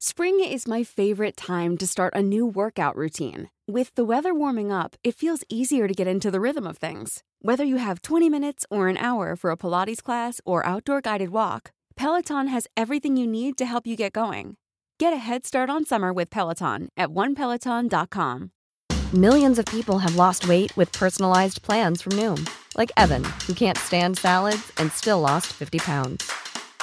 Spring is my favorite time to start a new workout routine. With the weather warming up, it feels easier to get into the rhythm of things. Whether you have 20 minutes or an hour for a Pilates class or outdoor guided walk, Peloton has everything you need to help you get going. Get a head start on summer with Peloton at onepeloton.com. Millions of people have lost weight with personalized plans from Noom, like Evan, who can't stand salads and still lost 50 pounds.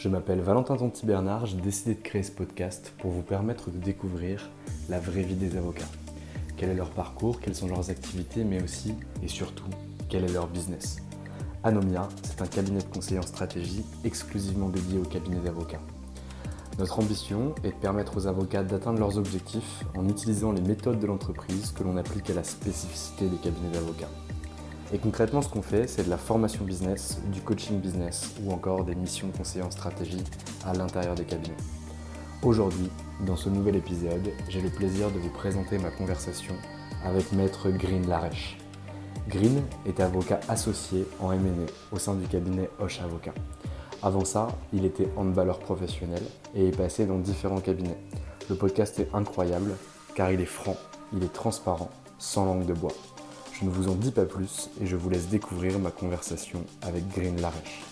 Je m'appelle Valentin Tonti Bernard, j'ai décidé de créer ce podcast pour vous permettre de découvrir la vraie vie des avocats. Quel est leur parcours, quelles sont leurs activités, mais aussi et surtout quel est leur business. Anomia, c'est un cabinet de conseil en stratégie exclusivement dédié aux cabinets d'avocats. Notre ambition est de permettre aux avocats d'atteindre leurs objectifs en utilisant les méthodes de l'entreprise que l'on applique à la spécificité des cabinets d'avocats. Et concrètement, ce qu'on fait, c'est de la formation business, du coaching business ou encore des missions de conseiller en stratégie à l'intérieur des cabinets. Aujourd'hui, dans ce nouvel épisode, j'ai le plaisir de vous présenter ma conversation avec Maître Green Larèche. Green est avocat associé en MNE au sein du cabinet Hoche Avocat. Avant ça, il était handballeur professionnel et est passé dans différents cabinets. Le podcast est incroyable car il est franc, il est transparent, sans langue de bois. Je ne vous en dis pas plus et je vous laisse découvrir ma conversation avec Green Larèche.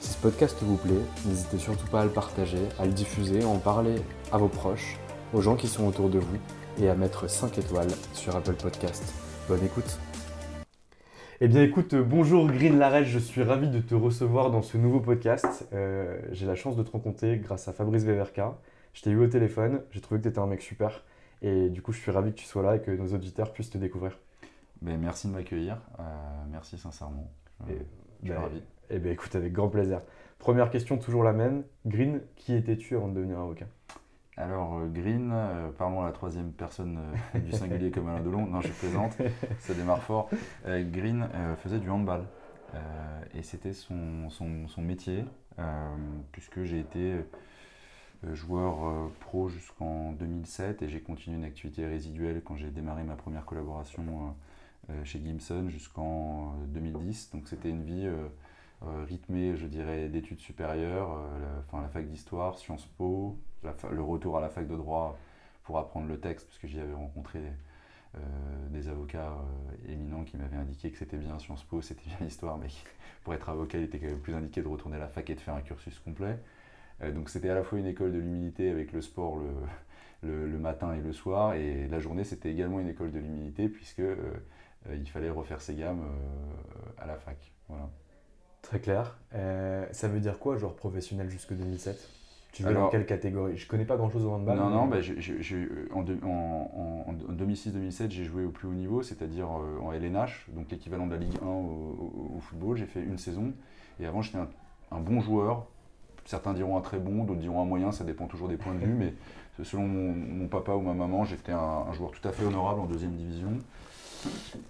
Si ce podcast vous plaît, n'hésitez surtout pas à le partager, à le diffuser, à en parler à vos proches, aux gens qui sont autour de vous et à mettre 5 étoiles sur Apple Podcast. Bonne écoute eh bien écoute, bonjour Green Larèche, je suis ravi de te recevoir dans ce nouveau podcast. Euh, j'ai la chance de te rencontrer grâce à Fabrice Veverka. Je t'ai eu au téléphone, j'ai trouvé que tu étais un mec super et du coup je suis ravi que tu sois là et que nos auditeurs puissent te découvrir. Ben, merci de m'accueillir, euh, merci sincèrement. Et, je suis ben, ravi. Eh bien écoute, avec grand plaisir. Première question, toujours la même. Green, qui étais-tu avant de devenir avocat? Alors, euh, Green, euh, parlons à la troisième personne euh, du singulier comme Alain Delon. Non, je plaisante, ça démarre fort. Euh, Green faisait du handball et c'était son, son, son métier, puisque j'ai été joueur pro jusqu'en 2007 et j'ai continué une activité résiduelle quand j'ai démarré ma première collaboration chez Gimson jusqu'en euh, 2010. Donc c'était une vie euh, euh, rythmée, je dirais, d'études supérieures, euh, la, la fac d'histoire, Sciences Po, le retour à la fac de droit pour apprendre le texte, parce que j'y avais rencontré euh, des avocats euh, éminents qui m'avaient indiqué que c'était bien Sciences Po, c'était bien l'histoire, mais pour être avocat, il était quand même plus indiqué de retourner à la fac et de faire un cursus complet. Euh, donc c'était à la fois une école de l'humilité avec le sport le, le, matin et le soir, et la journée c'était également une école de l'humilité puisque euh, euh, il fallait refaire ses gammes euh, à la fac. Voilà. Très clair. Euh, ça veut dire quoi, joueur professionnel jusque 2007 Tu veux dans quelle catégorie? Je connais pas grand-chose au handball. non, mais- non, bah, en, deux- en- en- en 2006-2007, j'ai joué au plus haut niveau, c'est-à-dire euh, en LNH, donc l'équivalent de la Ligue 1 au, au- au football. J'ai fait une saison, et avant j'étais un, un bon joueur. Certains diront un très bon, d'autres diront un moyen, ça dépend toujours des points de vue, mais selon mon, mon papa ou ma maman, j'étais un, un joueur tout à fait honorable en deuxième division.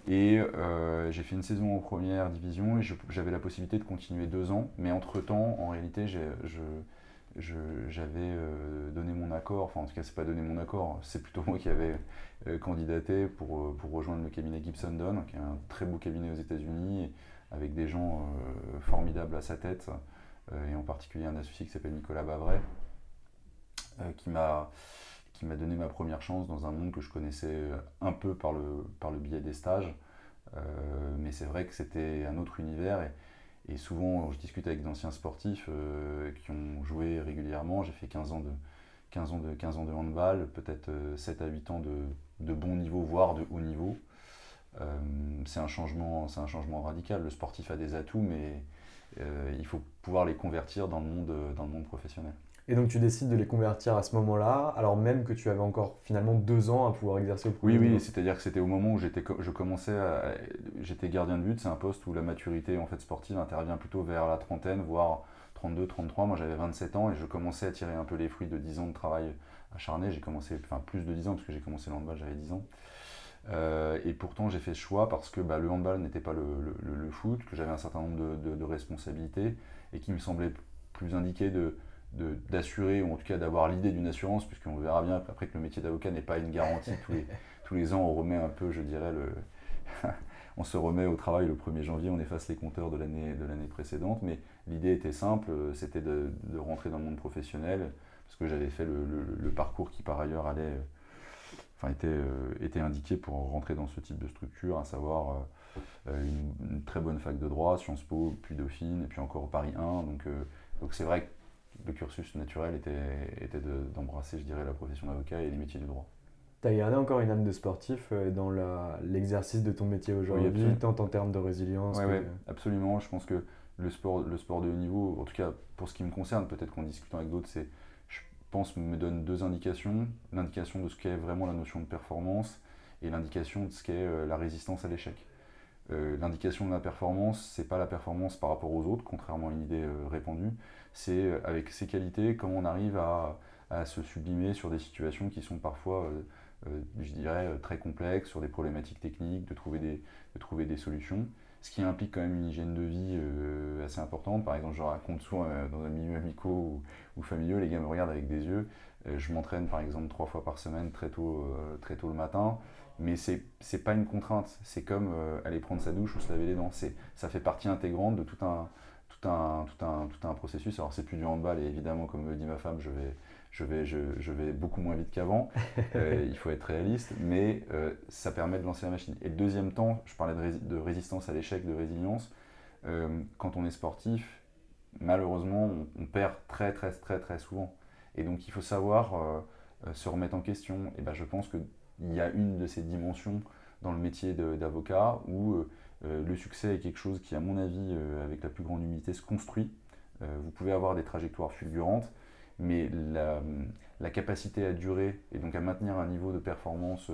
Et euh, j'ai fait une saison en première division et j'avais la possibilité de continuer deux ans. Mais entre-temps, en réalité, j'avais euh, donné mon accord, enfin en tout cas c'est pas donné mon accord, c'est plutôt moi qui avais euh, candidaté pour, pour rejoindre le cabinet Gibson Dunn, qui est un très beau cabinet aux États-Unis, avec des gens formidables à sa tête, et en particulier un associé qui s'appelle Nicolas Bavray, qui m'a qui m'a donné ma première chance dans un monde que je connaissais euh, un peu par le, par le biais des stages. Euh, mais c'est vrai que c'était un autre univers et, souvent je discute avec d'anciens sportifs euh, qui ont joué régulièrement. J'ai fait 15 ans de, 15 ans de, 15 ans de handball, peut-être 7 à 8 ans de, de bon niveau, voire de haut niveau. c'est un, changement, un changement radical. Le sportif a des atouts, mais il faut pouvoir les convertir dans le monde, dans le monde professionnel. Et donc tu décides de les convertir à ce moment-là, alors même que tu avais encore finalement deux ans à pouvoir exercer au Oui, oui, c'est-à-dire que c'était au moment où j'étais, je commençais, j'étais gardien de but, c'est un poste où la maturité en fait sportive intervient plutôt vers la trentaine, voire 32, 33. Moi j'avais 27 ans et je commençais à tirer un peu les fruits de 10 ans de travail acharné. J'ai commencé, enfin plus de 10 ans parce que j'ai commencé le handball, j'avais 10 ans. Euh, et pourtant j'ai fait ce choix parce que bah, le handball n'était pas le, foot, que j'avais un certain nombre de, de responsabilités et qui me semblait plus indiqué de d'assurer, ou en tout cas d'avoir l'idée d'une assurance, puisqu'on verra bien après que le métier d'avocat n'est pas une garantie. tous, les, tous les ans, on remet un peu, je dirais, le on se remet au travail le 1er janvier, on efface les compteurs de l'année précédente, mais l'idée était simple, c'était de, de, rentrer dans le monde professionnel, parce que j'avais fait le, le, parcours qui par ailleurs allait, enfin, était, euh, était indiqué pour rentrer dans ce type de structure, à savoir euh, une, une, très bonne fac de droit, Sciences Po, puis Dauphine, et puis encore Paris 1, donc euh, donc c'est vrai que le cursus naturel était, était d'embrasser, je dirais, la profession d'avocat et les métiers du droit. Tu as gardé encore une âme de sportif euh, dans l'exercice de ton métier aujourd'hui, tant en termes de résilience Oui, absolument. Je pense que le sport, le sport de haut niveau, en tout cas pour ce qui me concerne, peut-être qu'en discutant avec d'autres, c'est, je pense, me donne deux indications. L'indication de ce qu'est vraiment la notion de performance et l'indication de ce qu'est euh, la résistance à l'échec. Euh, l'indication de la performance, c'est pas la performance par rapport aux autres, contrairement à une idée répandue, c'est euh, avec ses qualités, comment on arrive à, se sublimer sur des situations qui sont parfois, euh, euh, je dirais, très complexes, sur des problématiques techniques, de trouver des, solutions. Ce qui implique quand même une hygiène de vie assez importante. Par exemple, je raconte souvent dans un milieu amical ou, ou, les gars me regardent avec des yeux. je m'entraîne par exemple trois fois par semaine, très tôt, très tôt le matin mais c'est n'est pas une contrainte. C'est comme aller prendre sa douche ou se laver les dents. Ça fait partie intégrante de tout un, tout un, tout un, tout un processus. Alors, c'est plus du handball, et évidemment, comme me dit ma femme, je vais, je vais, je, je vais beaucoup moins vite qu'avant. Euh, il faut être réaliste, mais euh, ça permet de lancer la machine. Et le deuxième temps, je parlais de, de résistance à l'échec, de résilience. Euh, quand on est sportif, malheureusement, on, perd très, très, très, très souvent. Et donc, il faut savoir se remettre en question. Et ben, je pense qu'il y a une de ces dimensions dans le métier d'avocat où euh, le succès est quelque chose qui, à mon avis, euh, avec la plus grande humilité, se construit. Euh, vous pouvez avoir des trajectoires fulgurantes, mais la, capacité à durer et donc à maintenir un niveau de performance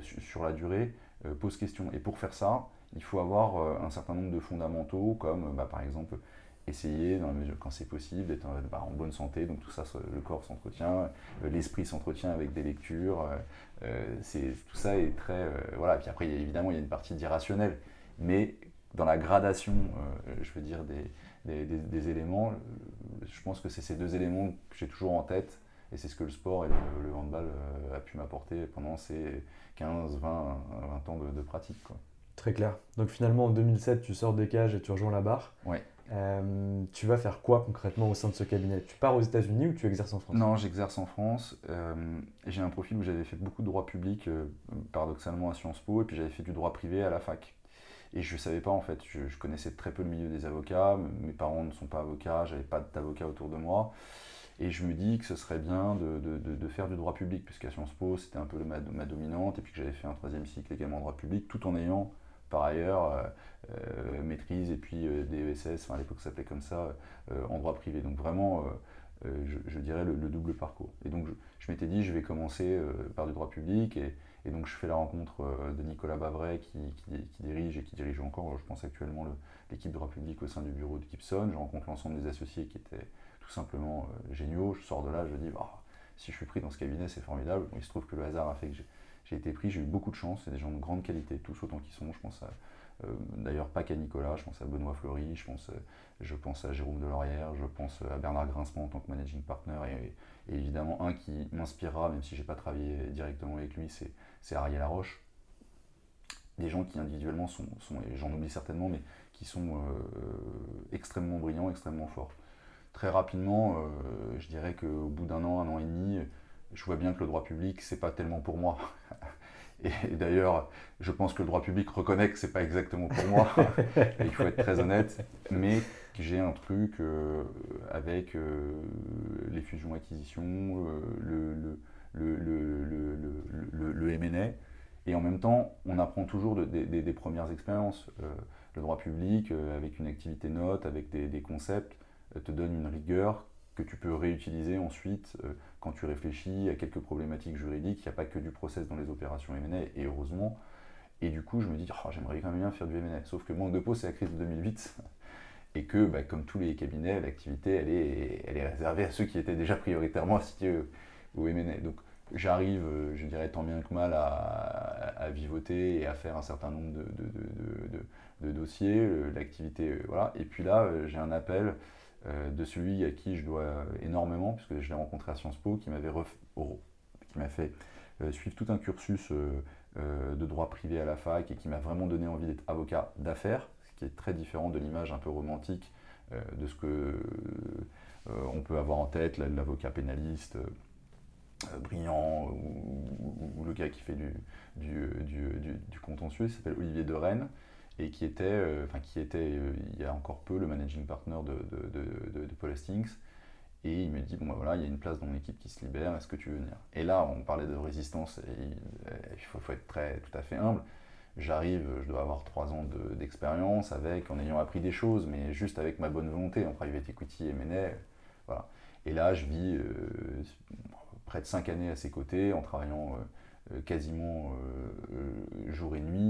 sur la durée pose question. Et pour faire ça, il faut avoir un certain nombre de fondamentaux, comme bah, par exemple essayer, dans la mesure quand c'est possible, d'être bah, en bonne santé. Donc tout ça, le corps s'entretient, l'esprit s'entretient avec des lectures. tout ça est très voilà. Puis après, évidemment, il y a une partie d'irrationnel mais dans la gradation, euh, je veux dire, des, des, éléments, euh, je pense que c'est ces deux éléments que j'ai toujours en tête, et c'est ce que le sport et le, handball euh, a pu m'apporter pendant ces 15, 20, 20 ans de, pratique. Quoi. Très clair. Donc finalement, en 2007, tu sors des cages et tu rejoins la barre. Ouais. tu vas faire quoi concrètement au sein de ce cabinet? Tu pars aux États-Unis ou tu exerces en France? Non, j'exerce en France. j'ai un profil où j'avais fait beaucoup de droit public, paradoxalement à Sciences Po, et puis j'avais fait du droit privé à la fac. Et je ne savais pas en fait, je, connaissais très peu le milieu des avocats, mes parents ne sont pas avocats, j'avais pas d'avocat autour de moi. Et je me dis que ce serait bien de, de, de faire du droit public, puisqu'à Sciences Po c'était un peu ma, ma, dominante, et puis que j'avais fait un troisième cycle également en droit public, tout en ayant par ailleurs euh, euh, maîtrise et puis euh, des ESS, enfin à l'époque ça s'appelait comme ça, en droit privé. Donc vraiment, je, dirais le, double parcours. Et donc je, m'étais dit, je vais commencer par du droit public, et, donc je fais la rencontre de Nicolas Bavray qui, dirige et qui dirige encore, je pense actuellement, l'équipe droit public au sein du bureau de Gibson. Je rencontre l'ensemble des associés qui étaient tout simplement géniaux. Je sors de là, je dis, ah, si je suis pris dans ce cabinet, c'est formidable. il se trouve que le hasard a fait que j'ai été pris, j'ai eu beaucoup de chance, c'est des gens de grande qualité, tous autant qu'ils sont. Je pense à, euh, d'ailleurs pas qu'à Nicolas, je pense à Benoît Fleury, je pense, je pense à Jérôme Delorière, je pense à Bernard Grincement en tant que managing partner et, évidemment un qui m'inspirera, même si j'ai pas travaillé directement avec lui, c'est Ariel Laroche. Des gens qui individuellement sont, et j'en oublie certainement, mais qui sont euh, extrêmement brillants, extrêmement forts. Très rapidement, euh, je dirais qu'au bout d'un an, un an et demi, je vois bien que le droit public, c'est pas tellement pour moi. Et, d'ailleurs, je pense que le droit public reconnaît que c'est pas exactement pour moi. il faut être très honnête. Mais j'ai un truc euh, avec euh, les fusions-acquisitions, le, le, le, le, MNA. Et en même temps, on apprend toujours des premières expériences. le droit public, avec une activité note, avec des, des concepts, te donne une rigueur que tu peux réutiliser ensuite euh, quand tu réfléchis à quelques problématiques juridiques. Il n'y a pas que du process dans les opérations M&A, et heureusement. Et du coup, je me dis, oh, j'aimerais quand même bien faire du M&A. Sauf que manque de peau, c'est la crise de 2008. Et que, bah, comme tous les cabinets, l'activité, elle est, elle est réservée à ceux qui étaient déjà prioritairement associés au M&A. Donc, j'arrive, euh, je dirais, tant bien que mal à, vivoter et à faire un certain nombre de, de, de dossiers, l'activité, voilà. Et puis là, euh, j'ai un appel euh, de celui à qui je dois énormément, puisque je l'ai rencontré à Sciences Po, qui m'avait m'a fait euh, suivre tout un cursus euh, de droit privé à la fac et qui m'a vraiment donné envie d'être avocat d'affaires, ce qui est très différent de l'image un peu romantique de ce que on peut avoir en tête, l'avocat pénaliste brillant ou, le gars qui fait du contentieux, il s'appelle Olivier de Rennes et qui était, euh, enfin, qui était euh, il y a encore peu le managing partner de, de, de, Paul Hastings. Et il me dit, bon ben voilà, il y a une place dans l'équipe qui se libère, est-ce que tu veux venir? Et là, on parlait de résistance, il, faut, faut, être très, tout à fait humble. J'arrive, je dois avoir trois ans d'expérience, avec, en ayant appris des choses, mais juste avec ma bonne volonté en private equity et voilà. Et là, je vis euh, près de cinq années à ses côtés, en travaillant quasiment jour et nuit,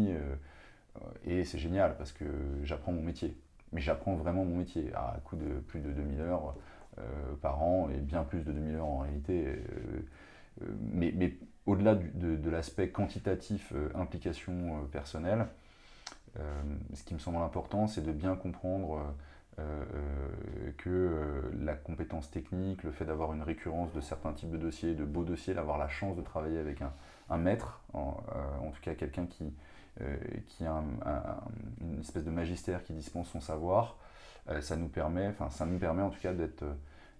et c'est génial parce que j'apprends mon métier. Mais j'apprends vraiment mon métier à coup de plus de 2000 heures euh, par an et bien plus de 2000 heures en réalité. Euh, mais, mais au-delà de, l'aspect quantitatif, implication personnelle, ce qui me semble important, c'est de bien comprendre que la compétence technique, le fait d'avoir une récurrence de certains types de dossiers, de beaux dossiers, d'avoir la chance de travailler avec un, maître, en, tout cas quelqu'un qui, euh, qui a une espèce de magistère qui dispense son savoir, euh, ça nous permet, enfin ça nous permet en tout cas d'être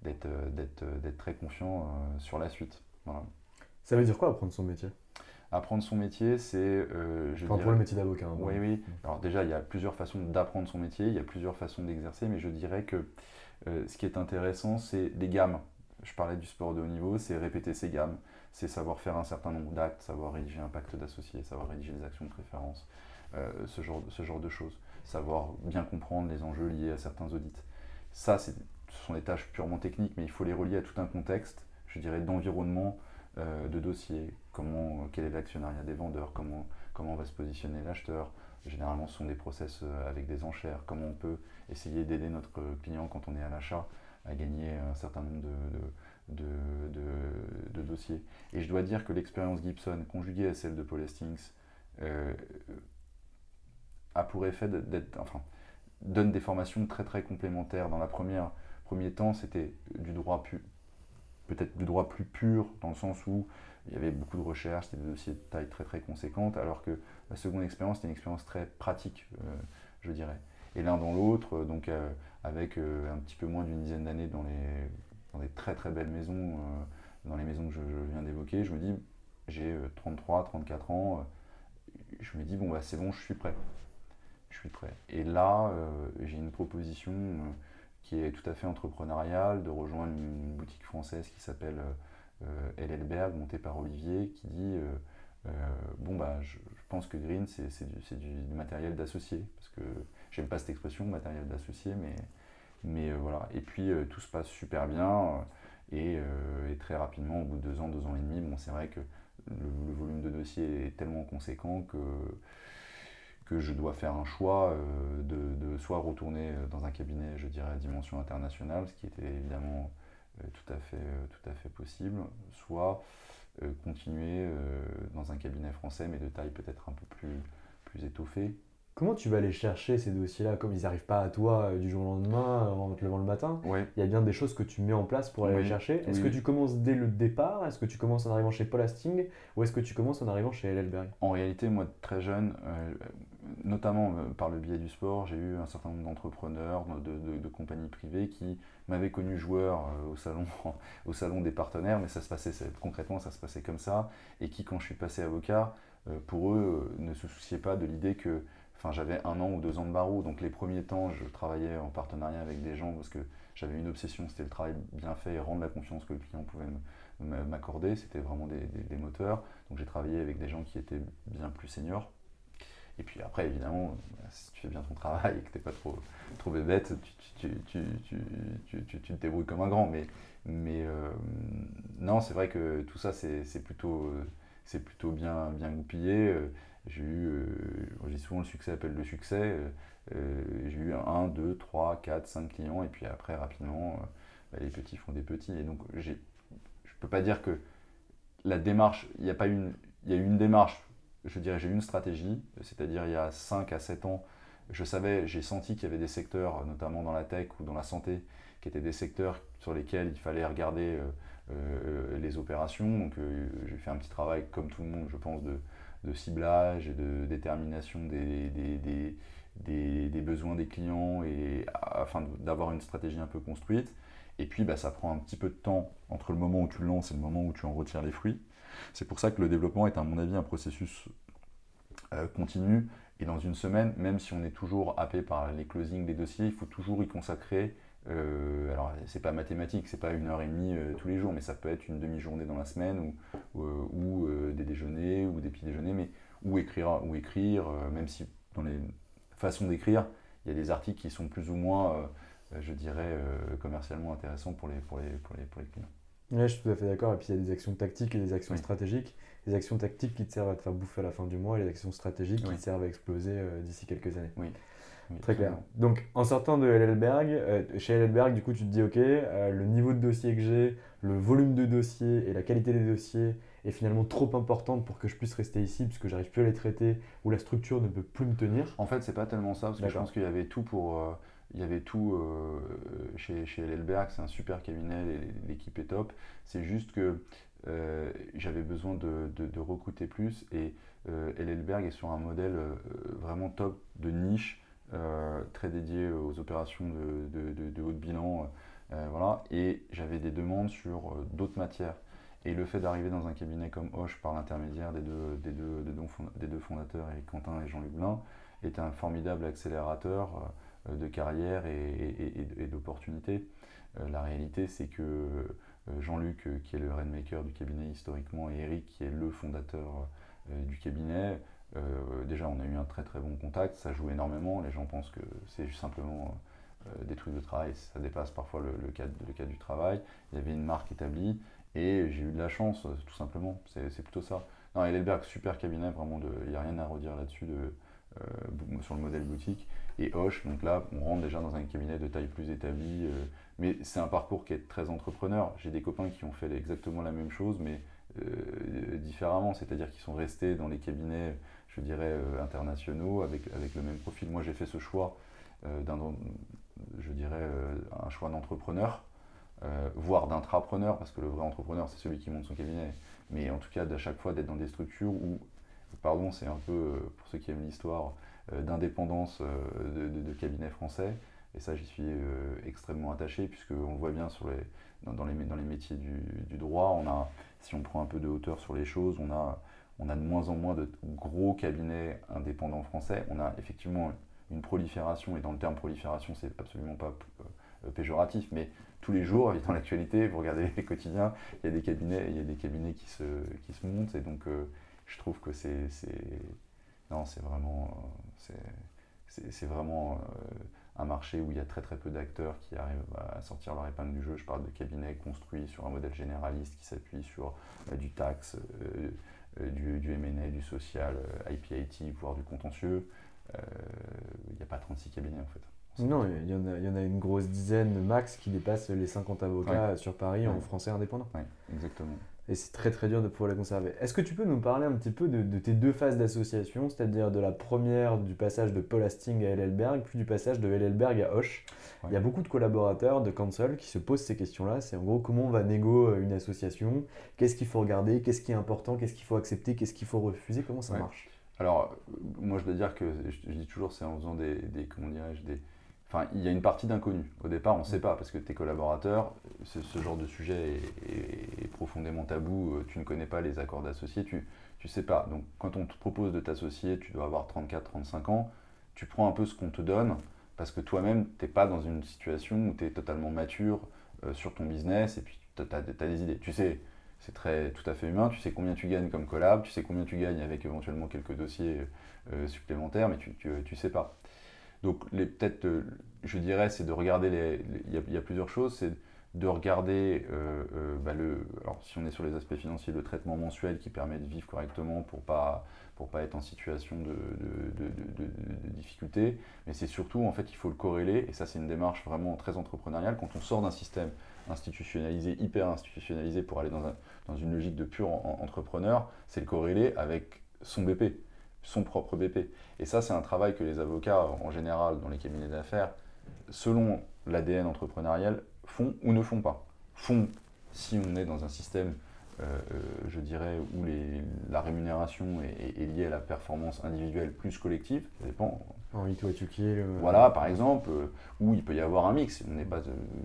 d'être d'être très confiant euh, sur la suite. Ça veut dire quoi apprendre son métier? Apprendre son métier, c'est. Euh, enfin, pour le métier d'avocat. Hein, oui, oui. Alors, déjà, il y a plusieurs façons d'apprendre son métier, il y a plusieurs façons d'exercer, mais je dirais que ce qui est intéressant, c'est les gammes. Je parlais du sport de haut niveau, c'est répéter ses gammes c'est savoir faire un certain nombre d'actes, savoir rédiger un pacte d'associés, savoir rédiger les actions de préférence, euh, ce, genre, ce genre de choses, savoir bien comprendre les enjeux liés à certains audits. Ça, ce sont des tâches purement techniques, mais il faut les relier à tout un contexte, je dirais, d'environnement, euh, de dossier, comment, quel est l'actionnariat des vendeurs, comment, comment va se positionner l'acheteur? Généralement, ce sont des process euh, avec des enchères, comment on peut essayer d'aider notre client quand on est à l'achat à gagner un certain nombre de, de, dossiers. Et je dois dire que l'expérience Gibson, conjuguée à celle de Paul Hastings, euh, a pour effet d'être, enfin, donne des formations très très complémentaires. Dans la première premier temps, c'était du droit peut-être du droit plus pur, dans le sens où il y avait beaucoup de recherches, c'était des dossiers de taille très très conséquente, alors que la seconde expérience, c'était une expérience très pratique, euh, je dirais. Et l'un dans l'autre, donc euh, avec un petit peu moins d'une dizaine d'années dans les dans des très très belles maisons, euh, dans les maisons que je, viens d'évoquer, je me dis, j'ai 33, euh, 34 ans, euh, je me dis, bon, bah, c'est bon, je suis prêt. Je suis prêt. Et là, j'ai une proposition qui est tout à fait entrepreneuriale, de rejoindre une, boutique française qui s'appelle LL Berg, montée par Olivier, qui dit bon bah je, pense que Green c'est du, du, matériel d'associé parce que j'aime pas cette expression matériel d'associé mais mais euh, voilà, et puis euh, tout se passe super bien. Euh, et, très rapidement, au bout de deux ans, deux ans et demi, bon, c'est vrai que le, volume de dossiers est tellement conséquent que, que je dois faire un choix de, soit retourner dans un cabinet, je dirais, à dimension internationale, ce qui était évidemment tout, à fait, tout à fait possible, soit continuer dans un cabinet français, mais de taille peut-être un peu plus, plus étoffée, Comment tu vas aller chercher ces dossiers-là Comme ils n'arrivent pas à toi euh, du jour au lendemain, en te levant le matin, il y a bien des choses que tu mets en place pour aller les chercher. Est-ce que tu commences dès le départ? Est-ce que tu commences en arrivant chez Paul Hastings? Ou est-ce que tu commences en arrivant chez LL En réalité, moi, très jeune, euh, notamment euh, par le biais du sport, j'ai eu un certain nombre d'entrepreneurs, de, compagnies privées qui m'avaient connu joueur au, salon, au salon des partenaires, mais ça se passait concrètement, ça se passait comme ça, et qui, quand je suis passé avocat, pour eux, ne se souciaient pas de l'idée que enfin, j'avais un an ou deux ans de barreau. Donc les premiers temps, je travaillais en partenariat avec des gens parce que j'avais une obsession, c'était le travail bien fait et rendre la confiance que le client pouvait m'accorder. C'était vraiment des, moteurs. Donc j'ai travaillé avec des gens qui étaient bien plus seniors. Et puis après, évidemment, si tu fais bien ton travail et que tu n'es pas trop, trop bébête, tu, te débrouilles comme un grand. Mais, euh, non, c'est vrai que tout ça, c'est plutôt, plutôt bien, bien goupillé. J'ai eu, euh, souvent le succès appelle le succès. Euh, j'ai eu 1, 2, 3, 4, 5 clients, et puis après, rapidement, bah, les petits font des petits. Et donc, je ne peux pas dire que la démarche, il y a pas une, il y a eu une démarche, je dirais, j'ai eu une stratégie, c'est-à-dire il y a 5 à 7 ans, je savais, j'ai senti qu'il y avait des secteurs, notamment dans la tech ou dans la santé, qui étaient des secteurs sur lesquels il fallait regarder les opérations. Donc j'ai fait un petit travail, comme tout le monde, je pense, de, de ciblage et de détermination des, besoins des clients et afin d'avoir une stratégie un peu construite. Et puis bah, ça prend un petit peu de temps entre le moment où tu le lances et le moment où tu en retires les fruits. C'est pour ça que le développement est à mon avis un processus euh, continu. Et dans une semaine, même si on est toujours happé par les closings des dossiers, il faut toujours y consacrer euh, alors, c'est pas mathématique, c'est pas une heure et demie euh, tous les jours, mais ça peut être une demi-journée dans la semaine ou, ou, euh, des déjeuners ou des petits déjeuners, mais ou écrire, ou écrire même si dans les façons d'écrire, il y a des articles qui sont plus ou moins, je dirais, commercialement intéressants pour les, pour les, pour les, pour les clients. Oui, je suis tout à fait d'accord. Et puis il y a des actions tactiques et des actions stratégiques. Les actions tactiques qui te servent à te faire bouffer à la fin du mois et les actions stratégiques qui te servent à exploser d'ici quelques années. Oui. Très clair. Donc, en sortant de LLberg, euh, chez LLberg, du coup, tu te dis, OK, euh, le niveau de dossier que j'ai, le volume de dossiers et la qualité des dossiers est finalement trop importante pour que je puisse rester ici, puisque j'arrive plus à les traiter, ou la structure ne peut plus me tenir. En fait, c'est pas tellement ça, parce que je pense qu'il y avait tout pour... Euh, il y avait tout chez, chez LLberg, c'est un super cabinet, l'équipe est top. C'est juste que j'avais besoin de, de, recruter plus et LLberg est sur un modèle vraiment top de niche euh, très dédié aux opérations de, haut de bilan. Euh, voilà. Et j'avais des demandes sur euh, d'autres matières. Et le fait d'arriver dans un cabinet comme Hoche par l'intermédiaire des deux, des, deux, des deux fondateurs, Quentin et Jean-Luc Blin, était un formidable accélérateur de carrière et, et, d'opportunités. la réalité, c'est que Jean-Luc, qui est le rainmaker du cabinet historiquement, et Eric, qui est le fondateur du cabinet, euh, déjà, on a eu un très très bon contact, ça joue énormément. Les gens pensent que c'est simplement euh, des trucs de travail, ça dépasse parfois le, cadre, le du travail. Il y avait une marque établie et j'ai eu de la chance, euh, tout simplement. C'est plutôt ça. Non, Elberg, super cabinet, vraiment, il n'y a rien à redire là-dessus sur le modèle boutique. Et Hoche, donc là, on rentre déjà dans un cabinet de taille plus établie. mais c'est un parcours qui est très entrepreneur. J'ai des copains qui ont fait exactement la même chose, mais différemment, c'est-à-dire qu'ils sont restés dans les cabinets je dirais, euh, internationaux avec, avec le même profil. Moi, j'ai fait ce choix euh, d'un, je dirais, euh, un choix d'entrepreneur, voire d'intrapreneur, parce que le vrai entrepreneur, c'est celui qui monte son cabinet. Mais en tout cas, à chaque fois, d'être dans des structures où, pardon, c'est un peu, pour ceux qui aiment l'histoire, d'indépendance de, de, cabinets français. Et ça, j'y suis extrêmement attaché, puisqu'on le voit bien sur les, dans, les, dans les métiers du, du, droit. On a, si on prend un peu de hauteur sur les choses, on a on a de moins en moins de gros cabinets indépendants français. On a effectivement une prolifération, et dans le terme prolifération, c'est absolument pas euh, péjoratif, mais tous les jours, dans l'actualité, vous regardez les quotidiens, il y a des cabinets, il y a des cabinets qui se, qui se montent, et donc euh, je trouve que c'est, non, c'est vraiment, c'est, vraiment euh, un marché où il y a très très peu d'acteurs qui arrivent à sortir leur épingle du jeu. Je parle de cabinets construits sur un modèle généraliste qui s'appuie sur du taxe, euh, du, du M&A, du social, euh, IPIT, voire du contentieux. Il euh, n'y a pas 36 cabinets en fait. Non, il y, en a, y en a une grosse dizaine max qui dépasse les 50 avocats sur Paris en français indépendant. Oui, exactement. Et c'est très très dur de pouvoir les conserver. Est-ce que tu peux nous parler un petit peu de, tes deux phases d'association, c'est-à-dire de la première du passage de Paul Hastings à LLberg, puis du passage de LLberg à Hoche? Il y a beaucoup de collaborateurs de Council qui se posent ces questions-là. C'est en gros comment on va négo euh, une association, qu'est-ce qu'il faut regarder, qu'est-ce qui est important, qu'est-ce qu'il faut accepter, qu'est-ce qu'il faut refuser, comment ça marche? Alors, euh, moi je dois dire que je, dis toujours, c'est en faisant des, des comment dirais-je, des, Il y a une partie d'inconnu. Au départ, on ne sait pas, parce que tes collaborateurs, ce genre de sujet est, profondément tabou. Euh, tu ne connais pas les accords d'associés, tu Tu sais pas. Donc quand on te propose de t'associer, tu dois avoir 34-35 ans, tu prends un peu ce qu'on te donne parce que toi-même, tu n'es pas dans une situation où tu es totalement mature euh, sur ton business et puis tu as, des idées. Tu sais, c'est tout à fait humain, tu sais combien tu gagnes comme collab, tu sais combien tu gagnes avec éventuellement quelques dossiers euh, supplémentaires, mais tu, tu, sais pas. Donc peut-être, je dirais, c'est de regarder. Il y, a plusieurs choses. C'est de regarder, euh, euh, bah, le, alors si on est sur les aspects financiers, le traitement mensuel qui permet de vivre correctement pour pas pour pas être en situation de, difficulté. Mais c'est surtout, en fait, il faut le corréler, et ça c'est une démarche vraiment très entrepreneuriale, quand on sort d'un système institutionnalisé, hyper institutionnalisé pour aller dans une logique de pur entrepreneur, c'est le corréler avec son BP, son propre BP. Et ça c'est un travail que les avocats, en général, dans les cabinets d'affaires, selon l'ADN entrepreneurial, font ou ne font pas. Font si on est dans un système, euh, euh, je dirais, où les, la rémunération est, liée à la performance individuelle plus collective, ça dépend. En what you kill. Voilà, par exemple, euh, où il peut y avoir un mix. On n'est pas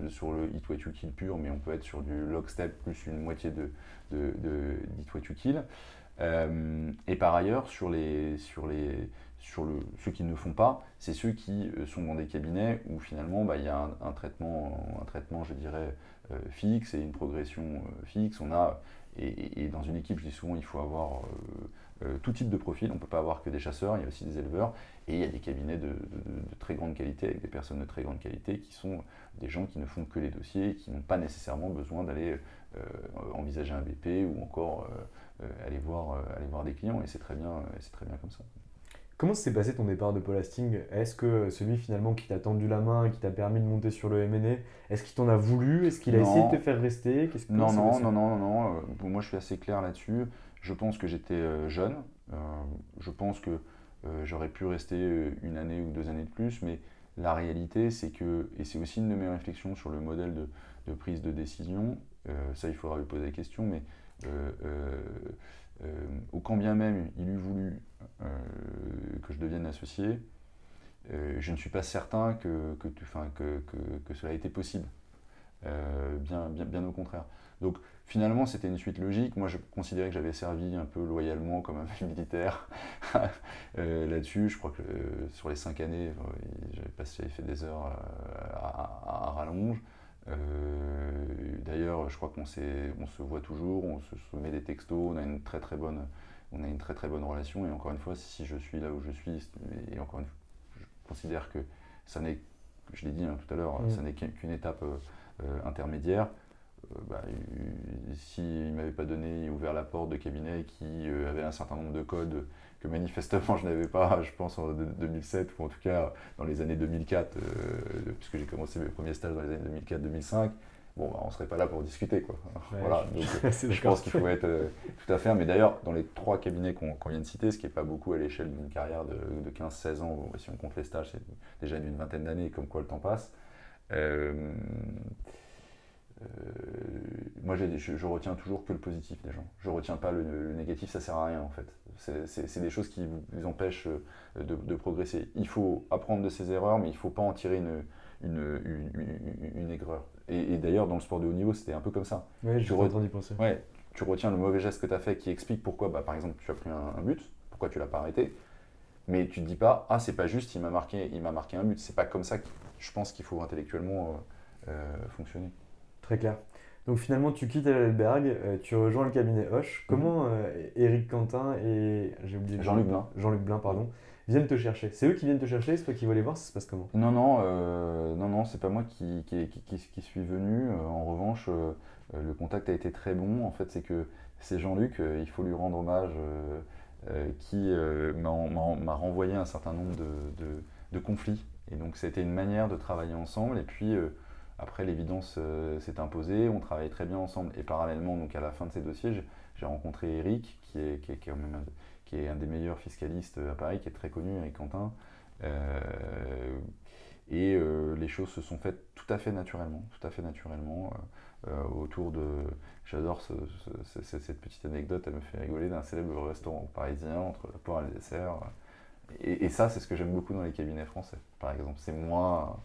sur le hit what you kill pur, mais on peut être sur du lockstep plus une moitié de, de, de hit what you kill. Et par ailleurs, sur les, sur les, sur le, ceux qui ne font pas, c'est ceux qui euh, sont dans des cabinets où finalement bah, il y a un, traitement, un traitement, je dirais, euh, fixe et une progression euh, fixe. On a, et, dans une équipe, je dis souvent, il faut avoir tout type de profil. On ne peut pas avoir que des chasseurs, il y a aussi des éleveurs. Et il y a des cabinets de, très grande qualité, avec des personnes de très grande qualité, qui sont des gens qui ne font que les dossiers et qui n'ont pas nécessairement besoin d'aller envisager un BP ou encore aller, voir, aller voir des clients. Et c'est très, bien, c'est très bien comme ça. Comment s'est passé ton départ de Paul Hastings? Est-ce que celui finalement qui t'a tendu la main, qui t'a permis de monter sur le MNE, est-ce qu'il t'en a voulu? Est-ce qu'il a essayé de te faire rester? Non, non, non, non, non, non, moi je suis assez clair là-dessus. Je pense que j'étais euh, jeune. Euh, je pense que euh, j'aurais pu rester une année ou deux années de plus, mais la réalité c'est que, et c'est aussi une de mes réflexions sur le modèle de, prise de décision, ça il faudra lui poser la question, mais ou quand bien même il eût voulu euh, que je devienne associé, euh, je ne suis pas certain que, que, que, que cela ait été possible. Euh, bien, bien, bien, au contraire. Finalement, c'était une suite logique. Moi, je considérais que j'avais servi un peu loyalement comme un militaire là-dessus. Je crois que sur les cinq années, j'avais fait des heures à, à, rallonge. D'ailleurs, je crois qu'on on se voit toujours, on se, se met des textos, on a une très très bonne on a une très très bonne relation. Et encore une fois, si je suis là où je suis, et encore une fois, je considère que ça n'est, je l'ai dit hein, tout à l'heure, mm. ça n'est qu'une étape euh, euh, intermédiaire. Euh, bah, S'il ne m'avait pas donné, ouvert la porte de cabinet qui avait un certain nombre de codes que manifestement je n'avais pas, je pense, en 2007 ou en tout cas dans les années 2004, puisque j'ai commencé mes premiers stages dans les années 2004-2005, bon, bah, on ne serait pas là pour discuter. Quoi. voilà, donc, je pense qu'il faut être euh, tout à fait. Mais d'ailleurs, dans les trois cabinets qu'on vient de citer, ce qui n'est pas beaucoup à l'échelle d'une carrière de, 15-16 ans, si on compte les stages, c'est déjà d'une vingtaine d'années, comme quoi le temps passe. Euh, euh, moi, je, je, retiens toujours que le positif des gens. Je retiens pas le, négatif, ça sert à rien en fait. C'est des choses qui vous, empêchent de, de, progresser. Il faut apprendre de ses erreurs, mais il ne faut pas en tirer une, une, une, une aigreur. Et, d'ailleurs, dans le sport de haut niveau, c'était un peu comme ça. Ouais, tu, re... penser. Ouais, tu retiens le mauvais geste que tu as fait qui explique pourquoi, bah, par exemple, tu as pris un, but, pourquoi tu l'as pas arrêté. Mais tu te dis pas, ah, c'est pas juste, il m'a marqué, il marqué un but. C'est pas comme ça que je pense qu'il faut intellectuellement euh, euh, fonctionner. Très clair. Donc finalement, tu quittes l'Alberg, euh, tu rejoins le cabinet Hoche. Comment Eric Quentin et j'ai oublié Jean-Luc Blin, Jean-Luc Blin, pardon, viennent te chercher. C'est eux qui viennent te chercher, c'est toi qui vas les voir, ça se passe comment? Non, non, euh, non, non, c'est pas moi qui, qui, suis venu. Euh, en revanche, euh, le contact a été très bon. En fait, c'est que c'est Jean-Luc, il faut lui rendre hommage, qui m'a renvoyé un certain nombre de, conflits. Et donc, c'était une manière de travailler ensemble. Et puis, après, l'évidence s'est imposée, on travaillait très bien ensemble. Et parallèlement, donc à la fin de ces dossiers, j'ai rencontré Eric, qui est, qui est, un des meilleurs fiscalistes à Paris, qui est très connu avec Quentin. Euh, et euh, les choses se sont faites tout à fait naturellement, tout à fait naturellement, euh, autour de... J'adore cette petite anecdote, elle me fait rigoler, d'un célèbre restaurant parisien, entre la poire et le dessert. Et, et ça, c'est ce que j'aime beaucoup dans les cabinets français, par exemple. C'est moins,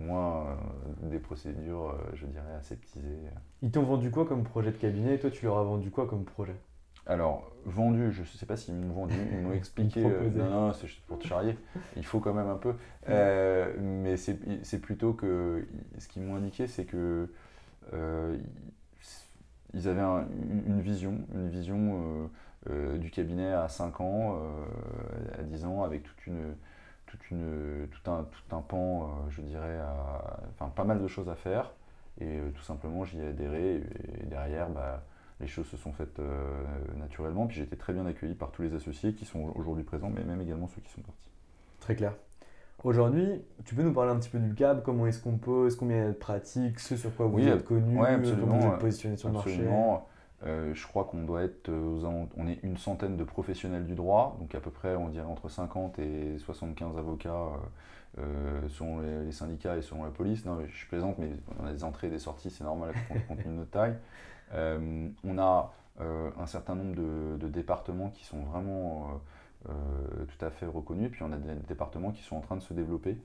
moins des procédures, je dirais, aseptisées. Ils t'ont vendu quoi comme projet de cabinet? Et toi, tu leur as vendu quoi comme projet? Alors, vendu, je ne sais pas s'ils m'ont vendu, ils m'ont expliqué. Proposé. non, non, c'est juste pour te charrier. Il faut quand même un peu. Euh, mais c'est c'est plutôt que. Ce qu'ils m'ont indiqué, c'est que. euh, ils avaient un- une vision, une vision euh, euh, du cabinet à 5 ans, euh, à 10 ans, avec toute une, toute une, tout, un, tout un pan, euh, je dirais, à- enfin pas mal de choses à faire. Et euh, tout simplement, j'y ai adhéré. Et, et derrière, bah, les choses se sont faites euh, naturellement. Puis j'ai été très bien accueilli par tous les associés qui sont aujourd'hui présents, mais même également ceux qui sont partis. Très clair. Aujourd'hui, tu peux nous parler un petit peu du CAB, comment est-ce qu'on pose, combien il y a de pratiques, ce sur quoi vous Oui, êtes connu, ouais, comment vous êtes positionné sur le marché? Euh, je crois qu'on doit être euh, on est une centaine de professionnels du droit, donc à peu près on dirait entre 50 et 75 avocats euh, selon les, syndicats et selon la police. Non, je plaisante, mais on a des entrées et des sorties, c'est normal compte compte tenu de notre taille. On a un certain nombre de, de départements qui sont vraiment tout à fait reconnus, puis on a des départements qui sont en train de se développer.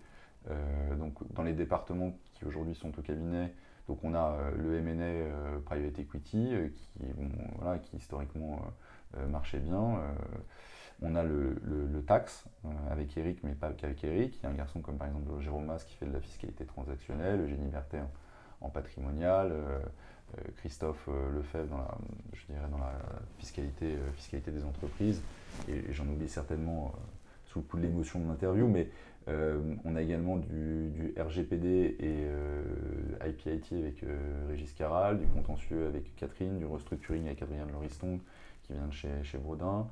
Donc dans les départements qui aujourd'hui sont au cabinet, donc on a euh, le M&A euh, Private Equity euh, qui, historiquement marchait bien. On a le, le- le tax euh, avec Eric, mais pas qu'avec Eric. Il y a un garçon comme par exemple Jérôme Mas qui fait de la fiscalité transactionnelle, Eugénie Berthet en, patrimonial, Christophe Lefebvre dans la, dans la fiscalité, fiscalité des entreprises. Et, j'en oublie certainement sous le coup de l'émotion de l'interview, mais on a également du, du RGPD et IPIT avec euh, Régis Caral, du contentieux avec Catherine, du restructuring avec Adrien de Lauriston qui vient de chez, chez Brodin.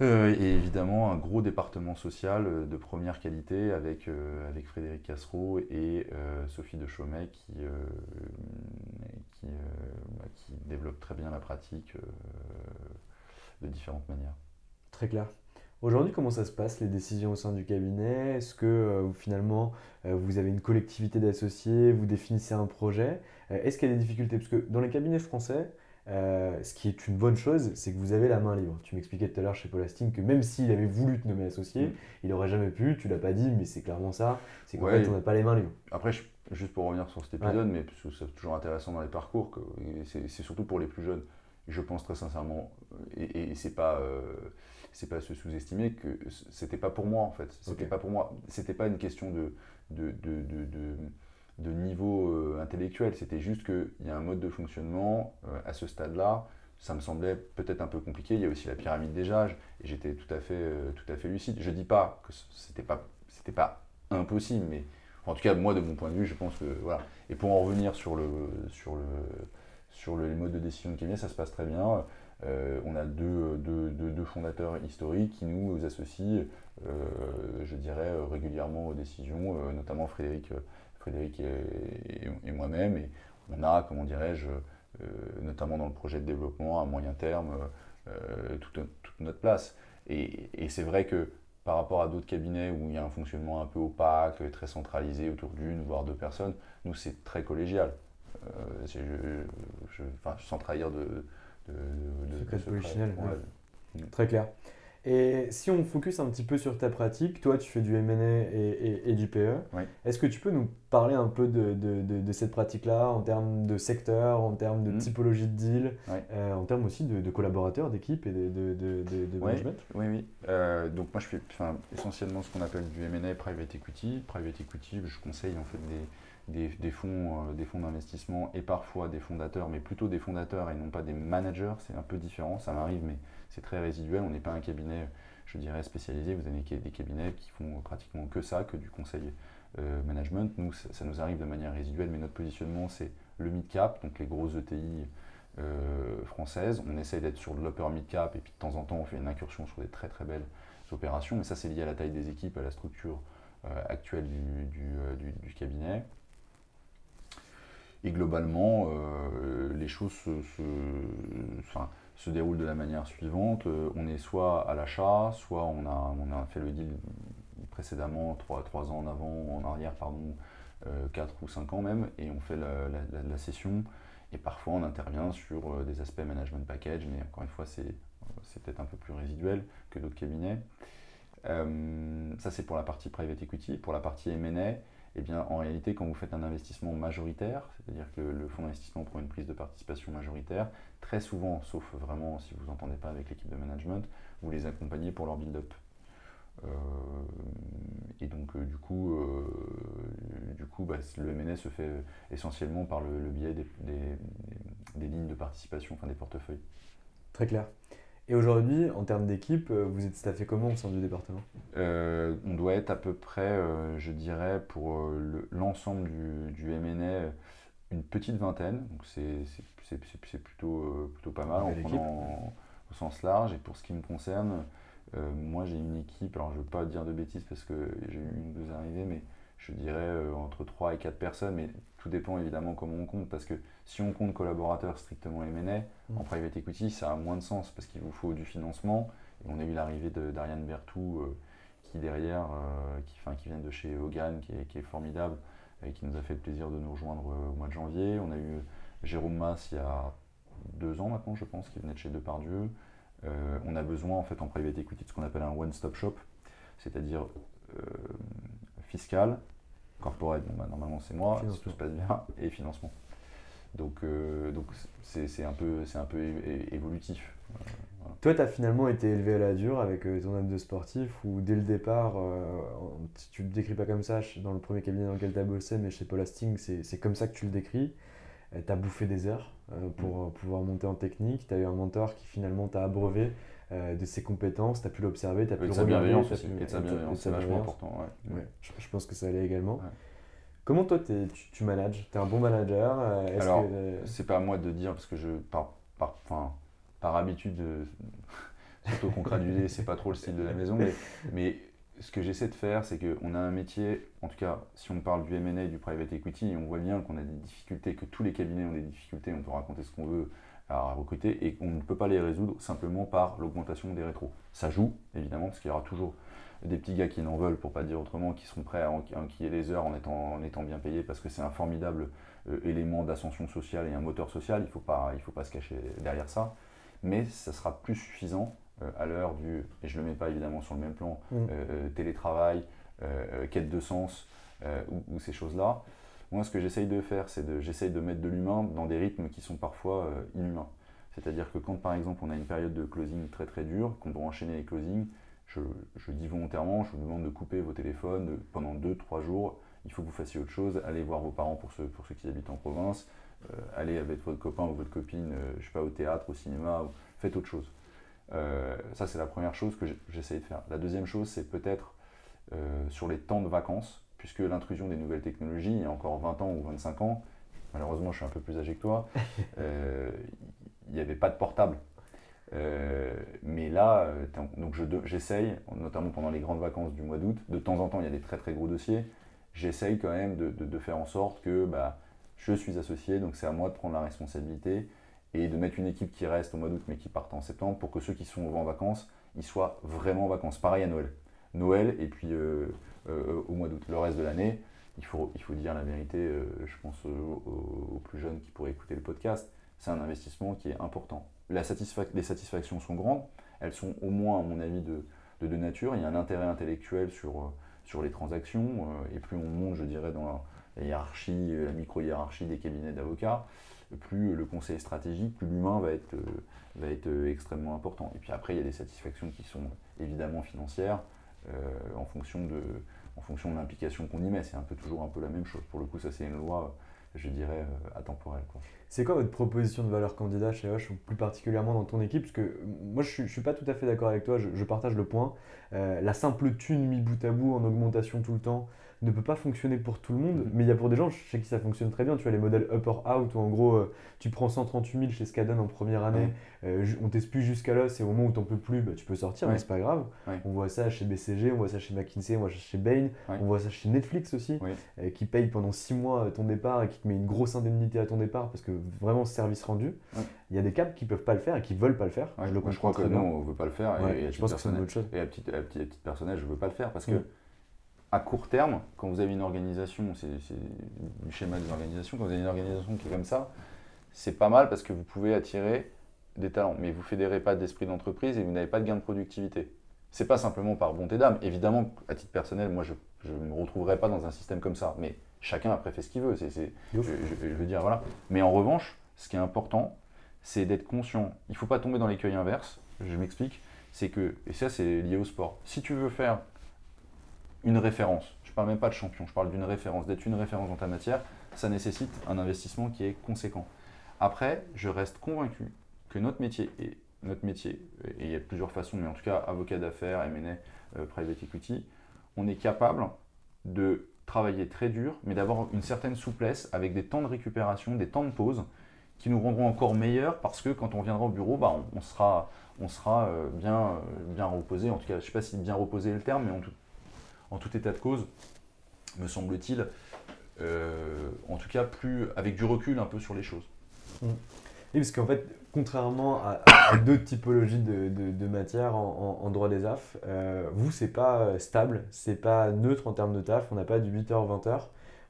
Euh, et évidemment un gros département social euh, de première qualité avec, avec Frédéric Cassereau et Sophie de Chaumet qui, bah, qui développent très bien la pratique de différentes manières. Très clair. Aujourd'hui, comment ça se passe, les décisions au sein du cabinet? Est-ce que euh, finalement, euh, vous avez une collectivité d'associés, vous définissez un projet? Euh, Est-ce qu'il y a des difficultés? Parce que dans les cabinets français, ce qui est une bonne chose, c'est que vous avez la main libre. Tu m'expliquais tout à l'heure chez Paul Hastings que même s'il avait voulu te nommer associé, Mm. il n'aurait jamais pu, tu l'as pas dit, mais c'est clairement ça, c'est qu'en Ouais. fait, on n'a pas les mains libres. Après, je- juste pour revenir sur cet épisode, mais parce que c'est toujours intéressant dans les parcours, que- et c'est c'est surtout pour les plus jeunes. Je pense très sincèrement, et, et c'est pas, c'est pas se sous-estimer que c'était pas pour moi en fait. C'était pas pour moi. C'était pas une question de, de, de, de, niveau euh, intellectuel. C'était juste qu'il y a un mode de fonctionnement euh, à ce stade-là. Ça me semblait peut-être un peu compliqué. Il y a aussi la pyramide des âges, et j'étais tout à fait, euh, tout à fait lucide. Je dis pas que c'était pas, c'était pas impossible, mais en tout cas, moi, de mon point de vue, je pense que voilà. Et pour en revenir sur le sur le sur le mode de décision de cabinet, ça se passe très bien. Euh, on a deux, fondateurs historiques qui nous associent, euh, je dirais, régulièrement aux décisions, euh, notamment Frédéric, et, moi-même. Et on a, comment dirais-je, notamment dans le projet de développement à moyen terme, toute, notre place. Et, c'est vrai que par rapport à d'autres cabinets où il y a un fonctionnement un peu opaque, très centralisé autour d'une voire deux personnes, nous c'est très collégial. Sans trahir de, de, de- Secret de secret. Ouais. Très clair. Et si on focus un petit peu sur ta pratique, toi tu fais du M&A et, et- et du PE, Oui. est-ce que tu peux nous parler un peu de, de- de- de cette pratique-là en termes de secteur, en termes de Mhm. typologie de deal, euh, en termes aussi de, collaborateurs, d'équipe et de, management? Oui, oui. Euh, donc moi je fais essentiellement ce qu'on appelle du M&A Private Equity. Private Equity, je conseille en fait des, des, fonds, euh, des fonds d'investissement et parfois des fondateurs, mais plutôt des fondateurs et non pas des managers. C'est un peu différent, ça m'arrive, mais c'est très résiduel. On n'est pas un cabinet, je dirais, spécialisé. Vous avez des cabinets qui font pratiquement que ça, que du conseil euh, management. Nous, ça, nous arrive de manière résiduelle, mais notre positionnement, c'est le mid-cap, donc les grosses ETI euh, françaises. On essaye d'être sur de l'upper mid-cap et puis de temps en temps, on fait une incursion sur des très très belles opérations, mais ça, c'est lié à la taille des équipes, à la structure actuelle du cabinet. Et globalement, euh, les choses se, déroulent de la manière suivante. Euh, on est soit à l'achat, soit on a, fait le deal précédemment, 3, ans en avant, en arrière, pardon, 4 ou 5 ans même, et on fait la, la- session. Et parfois, on intervient sur euh, des aspects management package, mais encore une fois, c'est euh, peut-être un peu plus résiduel que d'autres cabinets. Euh, ça, c'est pour la partie private equity. Pour la partie M&A, eh bien, en réalité, quand vous faites un investissement majoritaire, c'est-à-dire que le fonds d'investissement prend une prise de participation majoritaire, très souvent, sauf vraiment si vous n'entendez pas avec l'équipe de management, vous les accompagnez pour leur build-up. Euh, et donc, euh, du coup, euh, du coup bah, le MNS se fait essentiellement par le, biais des, des, lignes de participation, enfin des portefeuilles. Très clair. Et aujourd'hui, en termes d'équipe, vous êtes staffé comment au sein du département? On doit être à peu près, je dirais, pour l'ensemble du, du MNA, une petite vingtaine. Donc c'est plutôt, plutôt pas mal en prenant au sens large. Et pour ce qui me concerne, euh, moi, j'ai une équipe, alors je ne veux pas dire de bêtises parce que j'ai eu une ou deux arrivées, mais je dirais euh, entre 3 et 4 personnes, mais tout dépend évidemment comment on compte, parce que si on compte collaborateurs strictement M&A, mm. en private equity, ça a moins de sens, parce qu'il vous faut du financement, et on a eu l'arrivée d'Ariane Bertou, euh, qui derrière, qui, qui vient de chez Hogan, qui est, qui est, formidable, et qui nous a fait le plaisir de nous rejoindre au mois de janvier. On a eu Jérôme Mass il y a deux ans maintenant, je pense, qui venait de chez Depardieu. Euh, on a besoin en fait en private equity de ce qu'on appelle un one-stop shop, c'est-à-dire euh, fiscal, corporate, bon, bah, normalement c'est moi, si tout se passe bien, et financement. Donc euh, donc c'est un peu, un peu évolutif. Toi, tu as finalement été élevé à la dure avec ton âme de sportif, ou dès le départ, si tu le décris pas comme ça, dans le premier cabinet dans lequel tu as bossé, mais chez Paul Hastings, c'est comme ça que tu le décris. tu as bouffé des heures, euh, pour mm. pouvoir monter en technique. Tu as eu un mentor qui finalement t'a abreuvé euh, de ses compétences, tu as pu l'observer, tu as pu le. Et de sa bienveillance, c'est vachement important. Ouais. Je, pense que ça allait également. Comment toi tu, tu, manages? Tu es un bon manager euh, Alors, c'est pas à moi de dire parce que je, par, par, par habitude, surtout concrétiser, c'est pas trop le style de la maison, mais, mais ce que j'essaie de faire, c'est qu'on a un métier, en tout cas, si on parle du M&A, du private equity, on voit bien qu'on a des difficultés, que tous les cabinets ont des difficultés, on peut raconter ce qu'on veut à recruter, et on ne peut pas les résoudre simplement par l'augmentation des rétros. Ça joue, évidemment, parce qu'il y aura toujours des petits gars qui n'en veulent, pour pas dire autrement, qui seront prêts à enquiller les heures en étant, en étant bien payés, parce que c'est un formidable euh, élément d'ascension sociale et un moteur social, il ne faut, pas, faut pas se cacher derrière ça, mais ça sera plus suffisant euh, à l'heure du, et je ne le mets pas évidemment sur le même plan, mm. euh, euh, télétravail, quête de sens ou, ces choses-là. Moi, ce que j'essaye de faire, c'est de, j'essaye de mettre de l'humain dans des rythmes qui sont parfois inhumains. C'est-à-dire que quand, par exemple, on a une période de closing très très dure, qu'on doit enchaîner les closings, je, dis volontairement, je vous demande de couper vos téléphones pendant 2-3 jours. Il faut que vous fassiez autre chose. Allez voir vos parents pour ceux, pour ceux qui habitent en province. allez avec votre copain ou votre copine, je sais pas, au théâtre, au cinéma. Faites autre chose. Euh, ça, c'est la première chose que j'essaie de faire. La deuxième chose, c'est peut-être euh, sur les temps de vacances, puisque l'intrusion des nouvelles technologies, il y a encore 20 ans ou 25 ans, malheureusement, je suis un peu plus âgé que toi, euh, il n'y avait pas de portable. mais là, donc j'essaye, notamment pendant les grandes vacances du mois d'août, de temps en temps, il y a des très très gros dossiers, j'essaye quand même de, de, faire en sorte que bah, je suis associé, donc c'est à moi de prendre la responsabilité et de mettre une équipe qui reste au mois d'août mais qui parte en septembre pour que ceux qui sont en vacances, ils soient vraiment en vacances. Pareil à Noël. Noël et puis euh, euh, au mois d'août. Le reste de l'année, il faut, il faut dire la vérité, euh, je pense aux, plus jeunes qui pourraient écouter le podcast, c'est un investissement qui est important. La les satisfactions sont grandes, elles sont au moins, à mon avis, de, de, nature. Il y a un intérêt intellectuel sur, sur les transactions, et plus on monte, je dirais, dans la hiérarchie, la micro-hiérarchie des cabinets d'avocats, plus le conseil stratégique, plus l'humain va être, va être extrêmement important. Et puis après, il y a des satisfactions qui sont évidemment financières en fonction de, en fonction de l'implication qu'on y met. C'est un peu toujours un peu la même chose. Pour le coup, ça c'est une loi, je dirais, atemporelle. C'est quoi votre proposition de valeur candidat chez Hoche, plus particulièrement dans ton équipe? Parce que moi, je ne suis, pas tout à fait d'accord avec toi, je, partage le point. la simple thune mis bout à bout en augmentation tout le temps, ne peut pas fonctionner pour tout le monde, mm-hmm. mais il y a pour des gens chez qui ça fonctionne très bien. Tu vois, les modèles up or out, où en gros, euh, tu prends 138 000 chez Skadden en première année, euh, on jusqu'à là, c'est au moment où tu n'en peux plus, bah, tu peux sortir, mais c'est pas grave. On voit ça chez BCG, on voit ça chez McKinsey, on voit ça chez Bain, on voit ça chez Netflix aussi, euh, qui paye pendant 6 mois ton départ et qui te met une grosse indemnité à ton départ parce que vraiment service rendu. Il y a des caps qui peuvent pas le faire et qui veulent pas le faire. je le comprends. Je crois que non, on veut pas le faire. Et, je pense que c'est une autre chose. Et à petite, à petite, je veux pas le faire parce que mm à court terme, quand vous avez une organisation, c'est du schéma des organisations, quand vous avez une organisation qui est comme ça, c'est pas mal parce que vous pouvez attirer des talents, mais vous ne fédérez pas d'esprit d'entreprise et vous n'avez pas de gain de productivité. c'est pas simplement par bonté d'âme. Évidemment, à titre personnel, moi, je ne me retrouverai pas dans un système comme ça. Mais chacun après fait ce qu'il veut. C'est, je, veux dire, voilà. Mais en revanche, ce qui est important, c'est d'être conscient. Il ne faut pas tomber dans l'écueil inverse. Je m'explique. C'est que, et ça, c'est lié au sport. Si tu veux faire une référence, je parle même pas de champion, je parle d'une référence, d'être une référence dans ta matière, ça nécessite un investissement qui est conséquent. Après, je reste convaincu que notre métier, et notre métier, et il y a plusieurs façons, mais en tout cas, avocat d'affaires, M&A, euh, private equity, on est capable de travailler très dur, mais d'avoir une certaine souplesse avec des temps de récupération, des temps de pause qui nous rendront encore meilleurs parce que quand on viendra au bureau, bah, on, sera, on sera euh, bien, euh, bien reposé. En tout cas, je ne sais pas si bien reposé est le terme, mais en tout, en tout état de cause, me semble-t-il, euh, en tout cas plus avec du recul un peu sur les choses. Mmh. Oui, parce qu'en fait, contrairement à, d'autres typologies de, de, matières en, droit des AF, euh, vous, c'est pas stable, c'est pas neutre en termes de taf, on n'a pas du 8h-20h.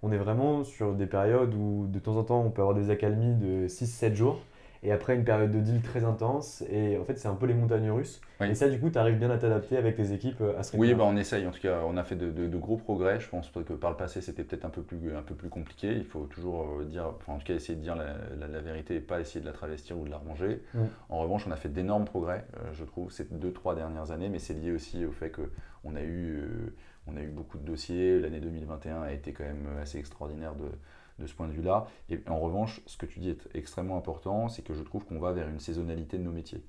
On est vraiment sur des périodes où de temps en temps on peut avoir des accalmies de 6-7 jours et après une période de deal très intense. Et en fait, c'est un peu les montagnes russes. Et ça, du coup, tu arrives bien à t'adapter avec tes équipes euh, à ce Oui, bah, on essaye. En tout cas, on a fait de, gros progrès. Je pense que par le passé, c'était peut-être un, peu plus, un peu plus compliqué. Il faut toujours euh, dire, enfin, en tout cas, essayer de dire la, vérité et pas essayer de la travestir ou de l'arranger. En revanche, on a fait d'énormes progrès, euh, je trouve, ces deux, trois dernières années. Mais c'est lié aussi au fait qu'on a eu. on a eu beaucoup de dossiers. L'année 2021 a été quand même assez extraordinaire de, de ce point de vue-là. Et en revanche, ce que tu dis est extrêmement important, c'est que je trouve qu'on va vers une saisonnalité de nos métiers.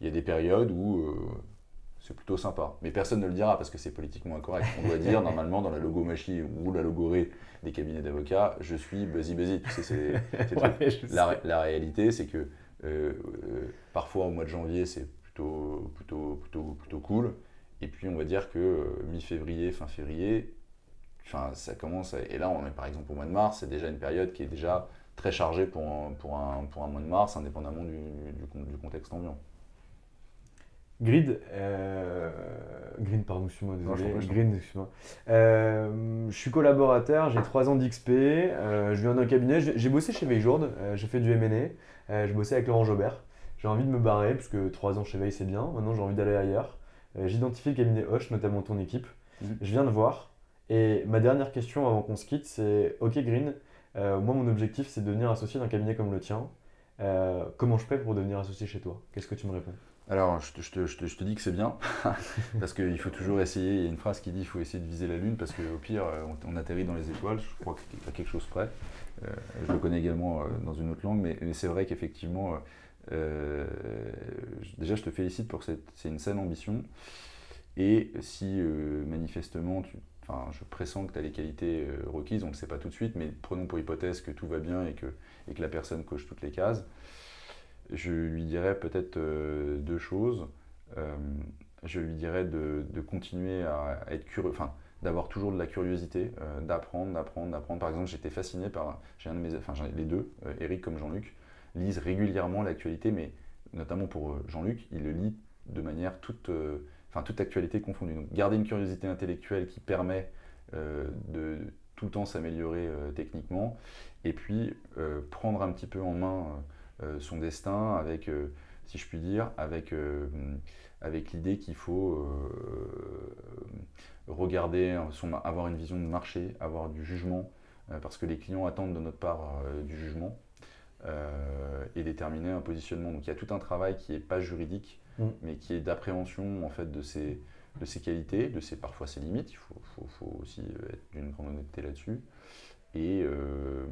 Il y a des périodes où euh, c'est plutôt sympa, mais personne ne le dira parce que c'est politiquement incorrect. On doit dire normalement dans la logomachie ou la logorée des cabinets d'avocats, je suis buzzy buzzy. Tu sais, c'est, la, réalité, c'est que euh, euh, parfois au mois de janvier, c'est plutôt, plutôt, plutôt, plutôt cool. Et puis on va dire que mi-février, fin février, Enfin, ça commence. et là, on est par exemple au mois de mars, c'est déjà une période qui est déjà très chargée pour un, pour un, pour un mois de mars, indépendamment du, du, contexte ambiant. Grid, euh, Green, pardon, excuse-moi, désolé. Green, excuse-moi. Euh, je suis collaborateur, j'ai 3 ans d'XP, euh, je viens d'un cabinet, j'ai bossé chez Veiljourde, j'ai fait du M&A, je bossais avec Laurent Jobert. J'ai envie de me barrer, puisque 3 ans chez Veil c'est bien, maintenant j'ai envie d'aller ailleurs. J'identifie le cabinet Hoche, notamment ton équipe. Mhm. Je viens de voir, et ma dernière question avant qu'on se quitte, c'est Ok, Green, euh, moi mon objectif c'est de devenir associé d'un cabinet comme le tien. Euh, comment je fais pour devenir associé chez toi? Qu'est-ce que tu me réponds? Alors, je te, dis que c'est bien, parce qu'il faut toujours essayer. Il y a une phrase qui dit qu'il faut essayer de viser la Lune, parce qu'au pire, euh, on, atterrit dans les étoiles. Je crois qu'il y a quelque chose près. je le connais également dans une autre langue, mais, c'est vrai qu'effectivement, déjà, je te félicite pour cette. C'est une saine ambition. Et si manifestement tu Enfin, je pressens que tu as les qualités euh, requises, on ne le sait pas tout de suite, mais prenons pour hypothèse que tout va bien et que, la personne coche toutes les cases. Je lui dirais peut-être euh, deux choses. Euh, je lui dirais de, continuer à, être curieux, enfin, d'avoir toujours de la curiosité, d'apprendre, d'apprendre, d'apprendre. Par exemple, j'étais fasciné par, j'ai un de mes, enfin, les deux, Eric comme Jean-Luc, lisent régulièrement l'actualité, mais notamment pour Jean-Luc, il le lit de manière toute enfin toute actualité confondue. Donc garder une curiosité intellectuelle qui permet euh, de tout le temps s'améliorer euh, techniquement, et puis euh, prendre un petit peu en main son destin avec, si je puis dire, avec, avec l'idée qu'il faut regarder, avoir une vision de marché, avoir du jugement, parce que les clients attendent de notre part du jugement. et déterminer un positionnement. Donc il y a tout un travail qui n'est pas juridique, Mm. mais qui est d'appréhension en fait de ses, de ses qualités, de ses parfois ses limites. Il faut, aussi euh, être d'une grande honnêteté là-dessus. Et, euh,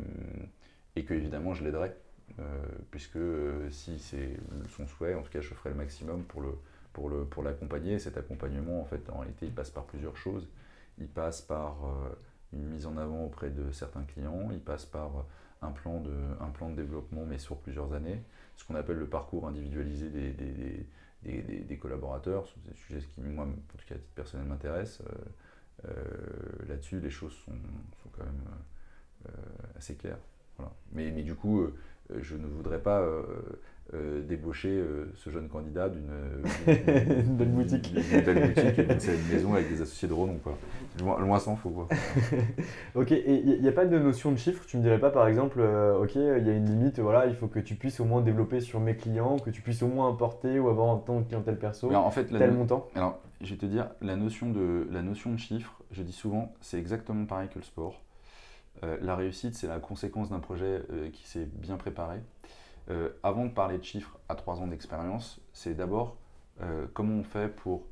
et que évidemment je l'aiderai, euh, puisque si c'est son souhait, en tout cas je ferai le maximum pour le pour le pour l'accompagner. Cet accompagnement, en fait, en réalité, il passe par plusieurs choses. Il passe par une mise en avant auprès de certains clients. Il passe par un plan de, un plan de développement, mais sur plusieurs années. Ce qu'on appelle le parcours individualisé des, collaborateurs sur des sujets qui, moi, en tout cas à titre personnel, m'intéressent. Euh, euh, là-dessus, les choses sont, quand même euh, assez claires. Mais, mais, du coup, je ne voudrais pas euh, débaucher euh, ce jeune candidat d'une belle boutique. Une belle boutique, une maison avec des associés de renom. Quoi. Loin, loin s'en faut. Quoi. ok, et il n'y a, pas de notion de chiffre? Tu me dirais pas par exemple, euh, ok, il y a une limite, voilà, il faut que tu puisses au moins développer sur mes clients, que tu puisses au moins importer ou avoir en tant que clientèle perso en fait, tel montant? Alors, je vais te dire, la notion de, la notion de chiffre, je dis souvent, c'est exactement pareil que le sport. la réussite, c'est la conséquence d'un projet qui s'est bien préparé. Euh, avant de parler de chiffres à 3 ans d'expérience, c'est d'abord euh, comment on fait pour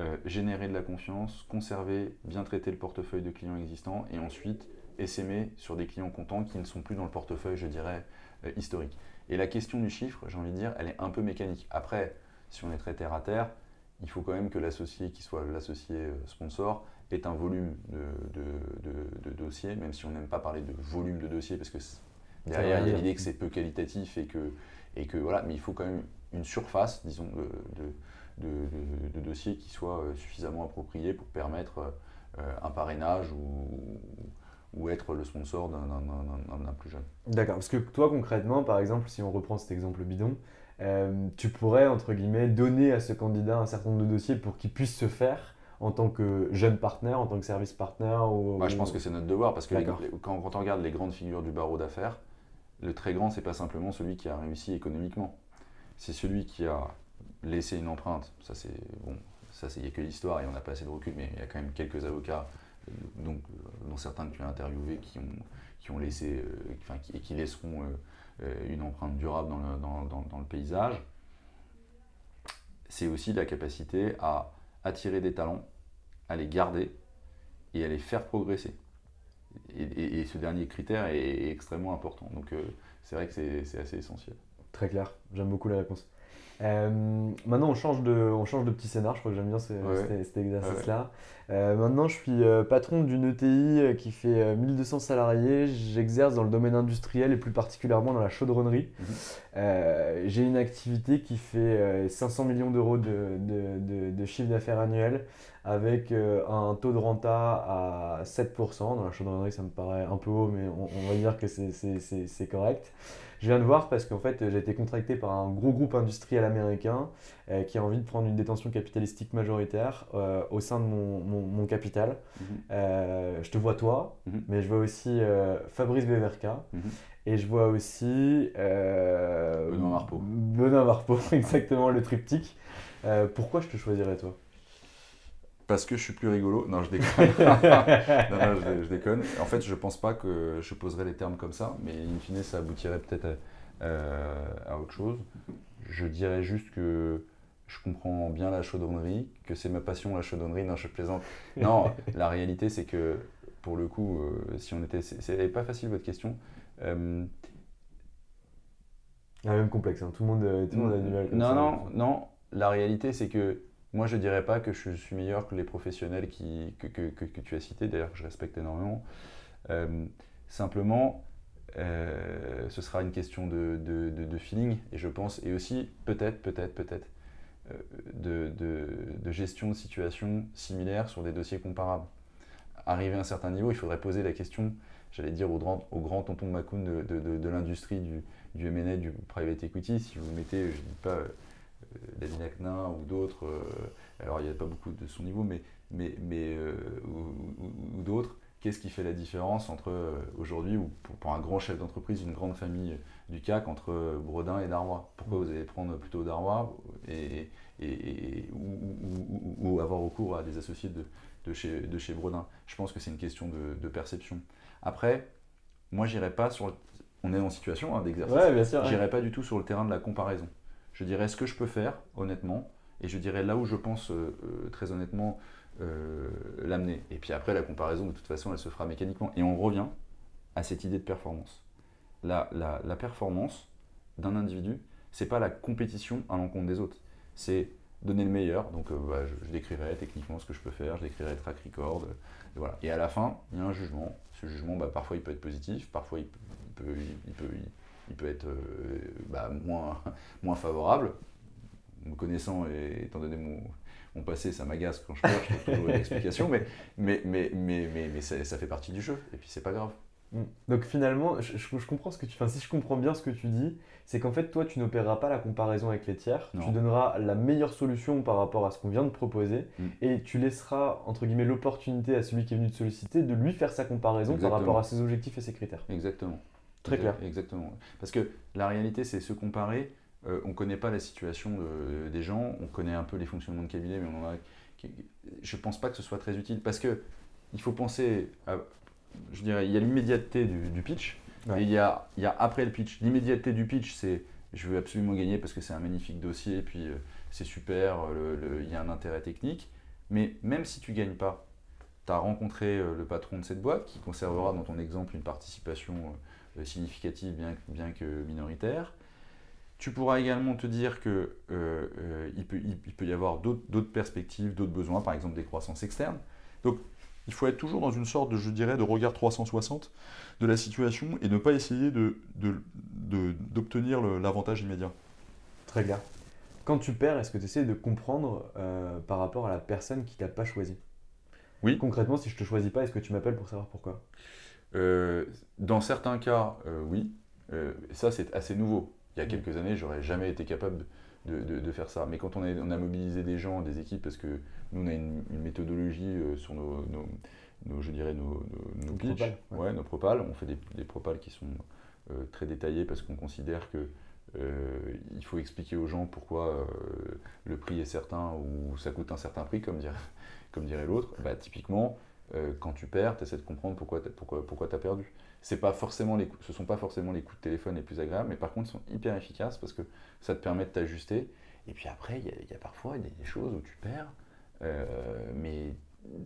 euh, générer de la confiance, conserver, bien traiter le portefeuille de clients existants et ensuite essaimer sur des clients contents qui ne sont plus dans le portefeuille, je dirais, historique. Et la question du chiffre, j'ai envie de dire, elle est un peu mécanique. Après, si on est très terre à terre, il faut quand même que l'associé qui soit l'associé sponsor ait un volume de, de dossiers, même si on n'aime pas parler de volume de dossiers parce que Derrière, il y a l'idée que c'est peu qualitatif et que, et que voilà, mais il faut quand même une surface, disons, de, de, dossiers qui soit euh, suffisamment approprié pour permettre euh, un parrainage ou, ou être le sponsor d'un plus jeune. D'accord, parce que toi concrètement, par exemple, si on reprend cet exemple bidon, euh, tu pourrais, entre guillemets, donner à ce candidat un certain nombre de dossiers pour qu'il puisse se faire en tant que jeune partenaire, en tant que service partner ou, Je pense que c'est notre devoir, parce que quand, quand, on regarde les grandes figures du barreau d'affaires, le très grand, c'est pas simplement celui qui a réussi économiquement. C'est celui qui a laissé une empreinte. Ça, c'est bon, ça, c'est il n'y a que l'histoire et on n'a pas assez de recul, mais il y a quand même quelques avocats, donc, dont certains que tu as interviewés, qui ont, laissé, euh, et qui laisseront euh, une empreinte durable dans le, dans, dans, le paysage. C'est aussi la capacité à attirer des talents, à les garder et à les faire progresser et, ce dernier critère est, extrêmement important. Donc euh, c'est vrai que c'est assez essentiel. Très clair, j'aime beaucoup la réponse. Euh, maintenant, on change, de, on change de petit scénar, je crois que j'aime bien cet, exercice-là. Euh, maintenant, je suis patron d'une ETI qui fait 1200 salariés. J'exerce dans le domaine industriel et plus particulièrement dans la chaudronnerie. Mhm. J'ai une activité qui fait 500 millions d'euros de, de, de, chiffre d'affaires annuel avec euh, un taux de renta à 7%. Dans la chaudronnerie, ça me paraît un peu haut, mais on, va dire que c'est correct. Je viens de voir parce qu'en fait, j'ai été contracté par un gros groupe industriel américain euh, qui a envie de prendre une détention capitalistique majoritaire euh, au sein de mon, mon, capital. Mhm. je te vois toi, mhm. mais je vois aussi Fabrice Beverka. Mhm. Et je vois aussi. Benoît Marpeau. Benoît Marpeau, exactement, le triptyque. pourquoi je te choisirais toi? Parce que je suis plus rigolo. Non, je déconne. je, déconne. En fait, je pense pas que je poserais les termes comme ça, mais in fine, ça aboutirait peut-être euh, à, autre chose. Je dirais juste que je comprends bien la chaudronnerie, que c'est ma passion la chaudronnerie. Non, je plaisante. Non, la réalité, c'est que pour le coup, euh, si on était. C'est pas facile votre question. Euh, ah, même complexe, hein. tout, le monde, tout le monde a du mal. Non, non, non. La réalité, c'est que moi, je ne dirais pas que je suis meilleur que les professionnels qui, que, que, tu as cités, d'ailleurs, que je respecte énormément. Euh, simplement, euh, ce sera une question de, de, feeling, et je pense, et aussi peut-être, peut-être, peut-être, euh, de, gestion de situations similaires sur des dossiers comparables. Arrivé à un certain niveau, il faudrait poser la question, j'allais dire au grand, tonton Macoun de, l'industrie du, du du private equity, si vous mettez, je ne dis pas David Aknin ou d'autres, euh, alors il n'y a pas beaucoup de son niveau, mais, mais, mais euh, ou, d'autres, qu'est-ce qui fait la différence entre aujourd'hui, ou pour, un grand chef d'entreprise, une grande famille du CAC, entre Bredin et Darrois? Pourquoi vous allez prendre plutôt Darrois et, et, ou, avoir recours à des associés de, de, chez, de chez Bredin? Je pense que c'est une question de, perception. Après, moi, j'irai pas sur. On est en situation hein, d'exercice. Ouais, j'irai pas du tout sur le terrain de la comparaison je dirais ce que je peux faire, honnêtement, et je dirais là où je pense euh, euh, très honnêtement euh, l'amener. Et puis après, la comparaison, de toute façon, elle se fera mécaniquement. Et on revient à cette idée de performance. La, la, performance d'un individu, c'est pas la compétition à l'encontre des autres. C'est donner le meilleur. Donc bah, je, décrirai techniquement ce que je peux faire, je décrirai track record. et, voilà. et à la fin, il y a un jugement. Ce jugement, bah, parfois il peut être positif, parfois il peut, il peut être euh, bah, moins, moins favorable. Me connaissant et étant donné mon, mon passé, ça m'agace quand je pleure, je trouve toujours une explication, mais, mais, mais, mais, mais, mais ça, fait partie du jeu, et puis c'est pas grave. Mm. Donc finalement, je, je- je comprends ce que tu. Enfin, si je comprends bien ce que tu dis, c'est qu'en fait, toi, tu n'opéreras pas la comparaison avec les tiers. Non. Tu donneras la meilleure solution par rapport à ce qu'on vient de proposer, Mm. et tu laisseras entre guillemets l'opportunité à celui qui est venu te solliciter de lui faire sa comparaison par rapport à ses objectifs et ses critères. Exactement. Très Exact- clair. Exactement. Parce que la réalité, c'est se comparer. Euh, on ne connaît pas la situation de- des gens, on connaît un peu les fonctionnements de cabinet, mais on en a. Je pense pas que ce soit très utile parce que il faut penser. À, je dirais, il y a l'immédiateté du, du pitch Ouais. et il y a, il y a après le pitch. L'immédiateté du pitch, c'est je veux absolument gagner parce que c'est un magnifique dossier, et puis euh, c'est super, euh, le- le- il y a un intérêt technique. Mais même si tu gagnes pas, tu as rencontré euh, le patron de cette boîte qui conservera dans ton exemple une participation euh, significative, bien, bien que minoritaire. Tu pourras également te dire que euh, euh, il, peut, il- peut y avoir d'autres perspectives, d'autres besoins, par exemple des croissances externes. Donc, il faut être toujours dans une sorte de, je dirais, de regard 360 de la situation et ne pas essayer de- de- de- d'obtenir l'avantage immédiat. Très clair. Quand tu perds, est-ce que tu essaies de comprendre euh, par rapport à la personne qui t'a pas choisi? Oui. Concrètement, si je te choisis pas, est-ce que tu m'appelles pour savoir pourquoi? Euh, dans certains cas, euh, oui. Euh, ça, c'est assez nouveau. Il y a quelques années, j'aurais jamais été capable de, de- de faire ça. Mais quand on a, on a mobilisé des gens, des équipes, parce que nous, on a une, une méthodologie sur nos, nos- nos- je dirais, nos, nos, propals, ouais. Ouais, nos propals. On fait des, des propals qui sont très détaillés parce qu'on considère que euh, il faut expliquer aux gens pourquoi euh, le prix est certain ou ça coûte un certain prix, comme dirait, comme dirait l'autre. Bah, typiquement, euh, quand tu perds, tu essaies de comprendre pourquoi tu pourquoi, pourquoi as perdu. Pas forcément les, ce ne sont pas forcément les coups de téléphone les plus agréables, mais par contre, ils sont hyper efficaces parce que ça te permet de t'ajuster. Et puis après, il y, a- parfois des, des choses où tu perds, euh, mais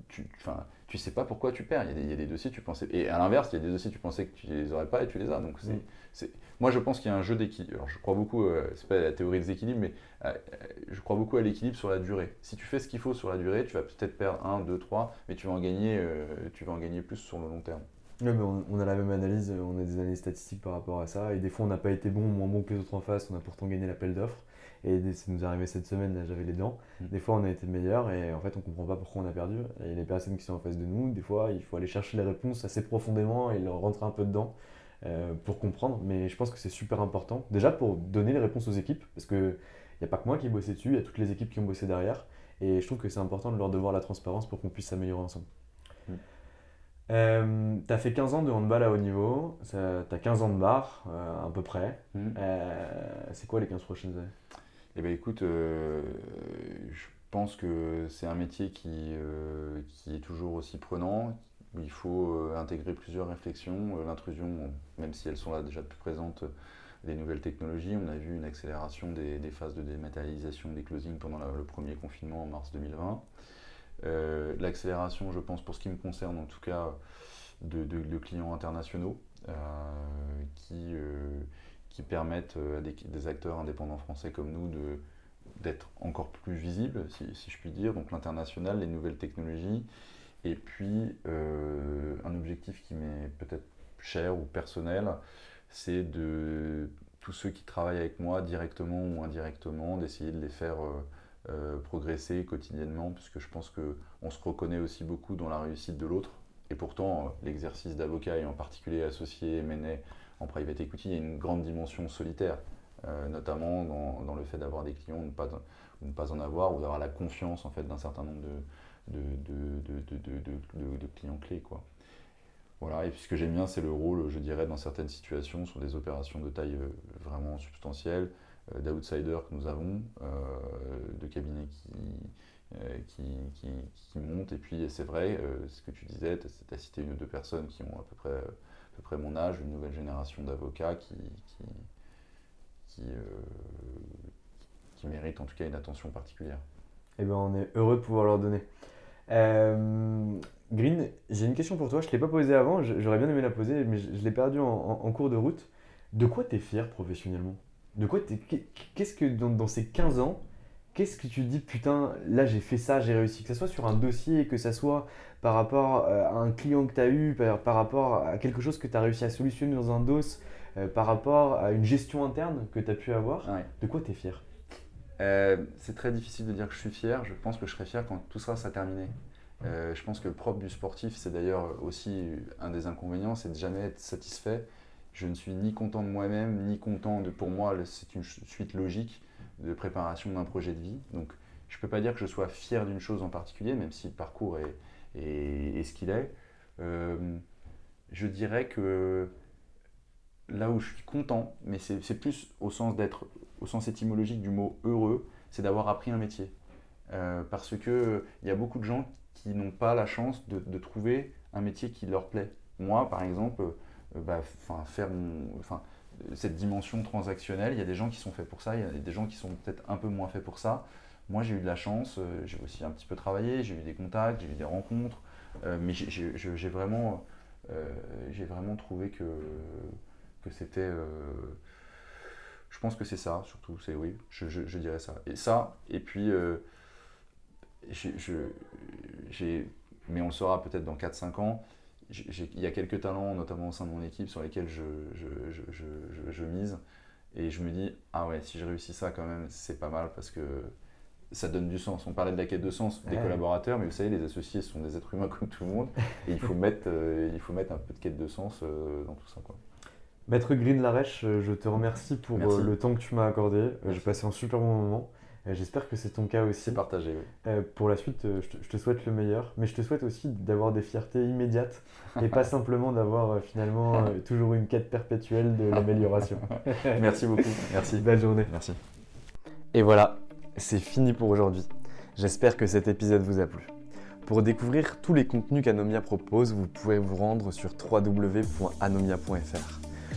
tu, enfin, tu sais pas pourquoi tu perds. Il y, a des- il y a des dossiers, tu pensais. Et à l'inverse, il y a des dossiers, tu pensais que tu les aurais pas et tu les as. Donc c'est, Mm. moi, je pense qu'il y a un jeu d'équilibre. Alors, je crois beaucoup, euh, c'est pas la théorie des équilibres, mais euh, euh, je crois beaucoup à l'équilibre sur la durée. Si tu fais ce qu'il faut sur la durée, tu vas peut-être perdre 1, 2, 3, mais tu vas en gagner, euh, tu vas en gagner plus sur le long terme. Mais on, on a la même analyse, on a des analyses statistiques par rapport à ça, et des fois on n'a pas été bon ou moins bon que les autres en face, on a pourtant gagné l'appel d'offres, et ça nous est arrivé cette semaine, là j'avais les dents, Mm. des fois on a été meilleur, et en fait on comprend pas pourquoi on a perdu, et les personnes qui sont en face de nous, des fois il faut aller chercher les réponses assez profondément et leur rentrer un peu dedans euh, pour comprendre, mais je pense que c'est super important, déjà pour donner les réponses aux équipes, parce que il n'y a pas que moi qui ai bossé dessus, il y a toutes les équipes qui ont bossé derrière, et je trouve que c'est important de leur devoir la transparence pour qu'on puisse s'améliorer ensemble. Mm. Euh, t'as fait 15 ans de handball à haut niveau, t'as 15 ans de bar, euh, à peu près. Mm. Euh, c'est quoi les 15 prochaines années? Eh bien écoute, euh, je pense que c'est un métier qui, euh, qui est toujours aussi prenant, il faut euh, intégrer plusieurs réflexions. L'intrusion, même si elles sont là déjà plus présentes, des nouvelles technologies, on a vu une accélération des, des phases de dématérialisation des closings pendant le premier confinement en mars 2020. Euh, L'accélération, je pense, pour ce qui me concerne en tout cas, de, de- clients internationaux qui, qui permettent euh, à des, acteurs indépendants français comme nous de d'être encore plus visibles, si, je puis dire. Donc l'international, les nouvelles technologies, et puis euh, un objectif qui m'est peut-être cher ou personnel, c'est de tous ceux qui travaillent avec moi, directement ou indirectement, d'essayer de les faire euh, progresser quotidiennement, puisque je pense qu'on se reconnaît aussi beaucoup dans la réussite de l'autre. Et pourtant, l'exercice d'avocat, et en particulier associé M&A en private equity, il y a une grande dimension solitaire, euh, notamment dans, le fait d'avoir des clients ne pas, ne pas en avoir, ou d'avoir la confiance en fait, d'un certain nombre de, clients clés. Voilà, et puis ce que j'aime bien, c'est le rôle, je dirais, dans certaines situations, sur des opérations de taille euh, vraiment substantielle, euh, d'outsiders que nous avons, de cabinets qui, montent. Et puis, c'est vrai, ce que tu disais, tu as cité une ou deux personnes qui ont à peu près, peu près mon âge, une nouvelle génération d'avocats qui, qui, qui, euh, méritent en tout cas une attention particulière. Eh ben, on est heureux de pouvoir leur donner. Euh, Green, j'ai une question pour toi. Je ne l'ai pas posée avant, j'aurais bien aimé la poser, mais je, l'ai perdue en, en- cours de route. De quoi tu es fier professionnellement? Qu'est-ce que dans, dans ces 15 ans, qu'est-ce que tu dis, putain, là j'ai fait ça, j'ai réussi Que ce soit sur un dossier, que ce soit par rapport euh, à un client que tu as eu, par, par rapport à quelque chose que tu as réussi à solutionner dans un dos, euh, par rapport à une gestion interne que tu as pu avoir, Ouais. de quoi tu es fier? Euh, c'est très difficile de dire que je suis fier. Je pense que je serai fier quand tout ça sera terminé. Euh, je pense que le propre du sportif, c'est d'ailleurs aussi un des inconvénients, c'est de jamais être satisfait. Je ne suis ni content de moi-même, ni content de. Pour moi, c'est une suite logique de préparation d'un projet de vie. Donc, je ne peux pas dire que je sois fier d'une chose en particulier, même si le parcours est, ce qu'il est. Euh, je dirais que là où je suis content, mais c'est plus au sens au sens étymologique du mot heureux, c'est d'avoir appris un métier. Euh, parce que il y a beaucoup de gens qui n'ont pas la chance de, trouver un métier qui leur plaît. Moi, par exemple, euh, bah, faire cette dimension transactionnelle, il y a des gens qui sont faits pour ça, il y a des gens qui sont peut-être un peu moins faits pour ça. Moi, j'ai eu de la chance, euh, j'ai aussi un petit peu travaillé, j'ai eu des contacts, j'ai eu des rencontres, mais j'ai vraiment, vraiment trouvé que c'était. Euh, je pense que c'est ça, surtout. C'est oui, je, dirais ça. Et ça, et puis, euh. Mais on le saura peut-être dans 4-5 ans. Il y a quelques talents, notamment au sein de mon équipe, sur lesquels je, je, mise. Et je me dis, ah ouais, si je réussis ça quand même, c'est pas mal parce que ça donne du sens. On parlait de la quête de sens des collaborateurs, mais vous savez, les associés sont des êtres humains comme tout le monde. Et il faut mettre, euh, il faut mettre un peu de quête de sens dans tout ça. Quoi. Maître Green Larèche, euh, je te remercie pour euh, le temps que tu m'as accordé. Euh, j'ai passé un super bon moment. J'espère que c'est ton cas aussi. C'est partagé, oui. pour la suite, je te, souhaite le meilleur, mais je te souhaite aussi d'avoir des fiertés immédiates et pas simplement d'avoir finalement toujours une quête perpétuelle de l'amélioration. Merci beaucoup. Merci. Belle journée. Merci. Et voilà, c'est fini pour aujourd'hui. J'espère que cet épisode vous a plu. Pour découvrir tous les contenus qu'Anomia propose, vous pouvez vous rendre sur www.anomia.fr.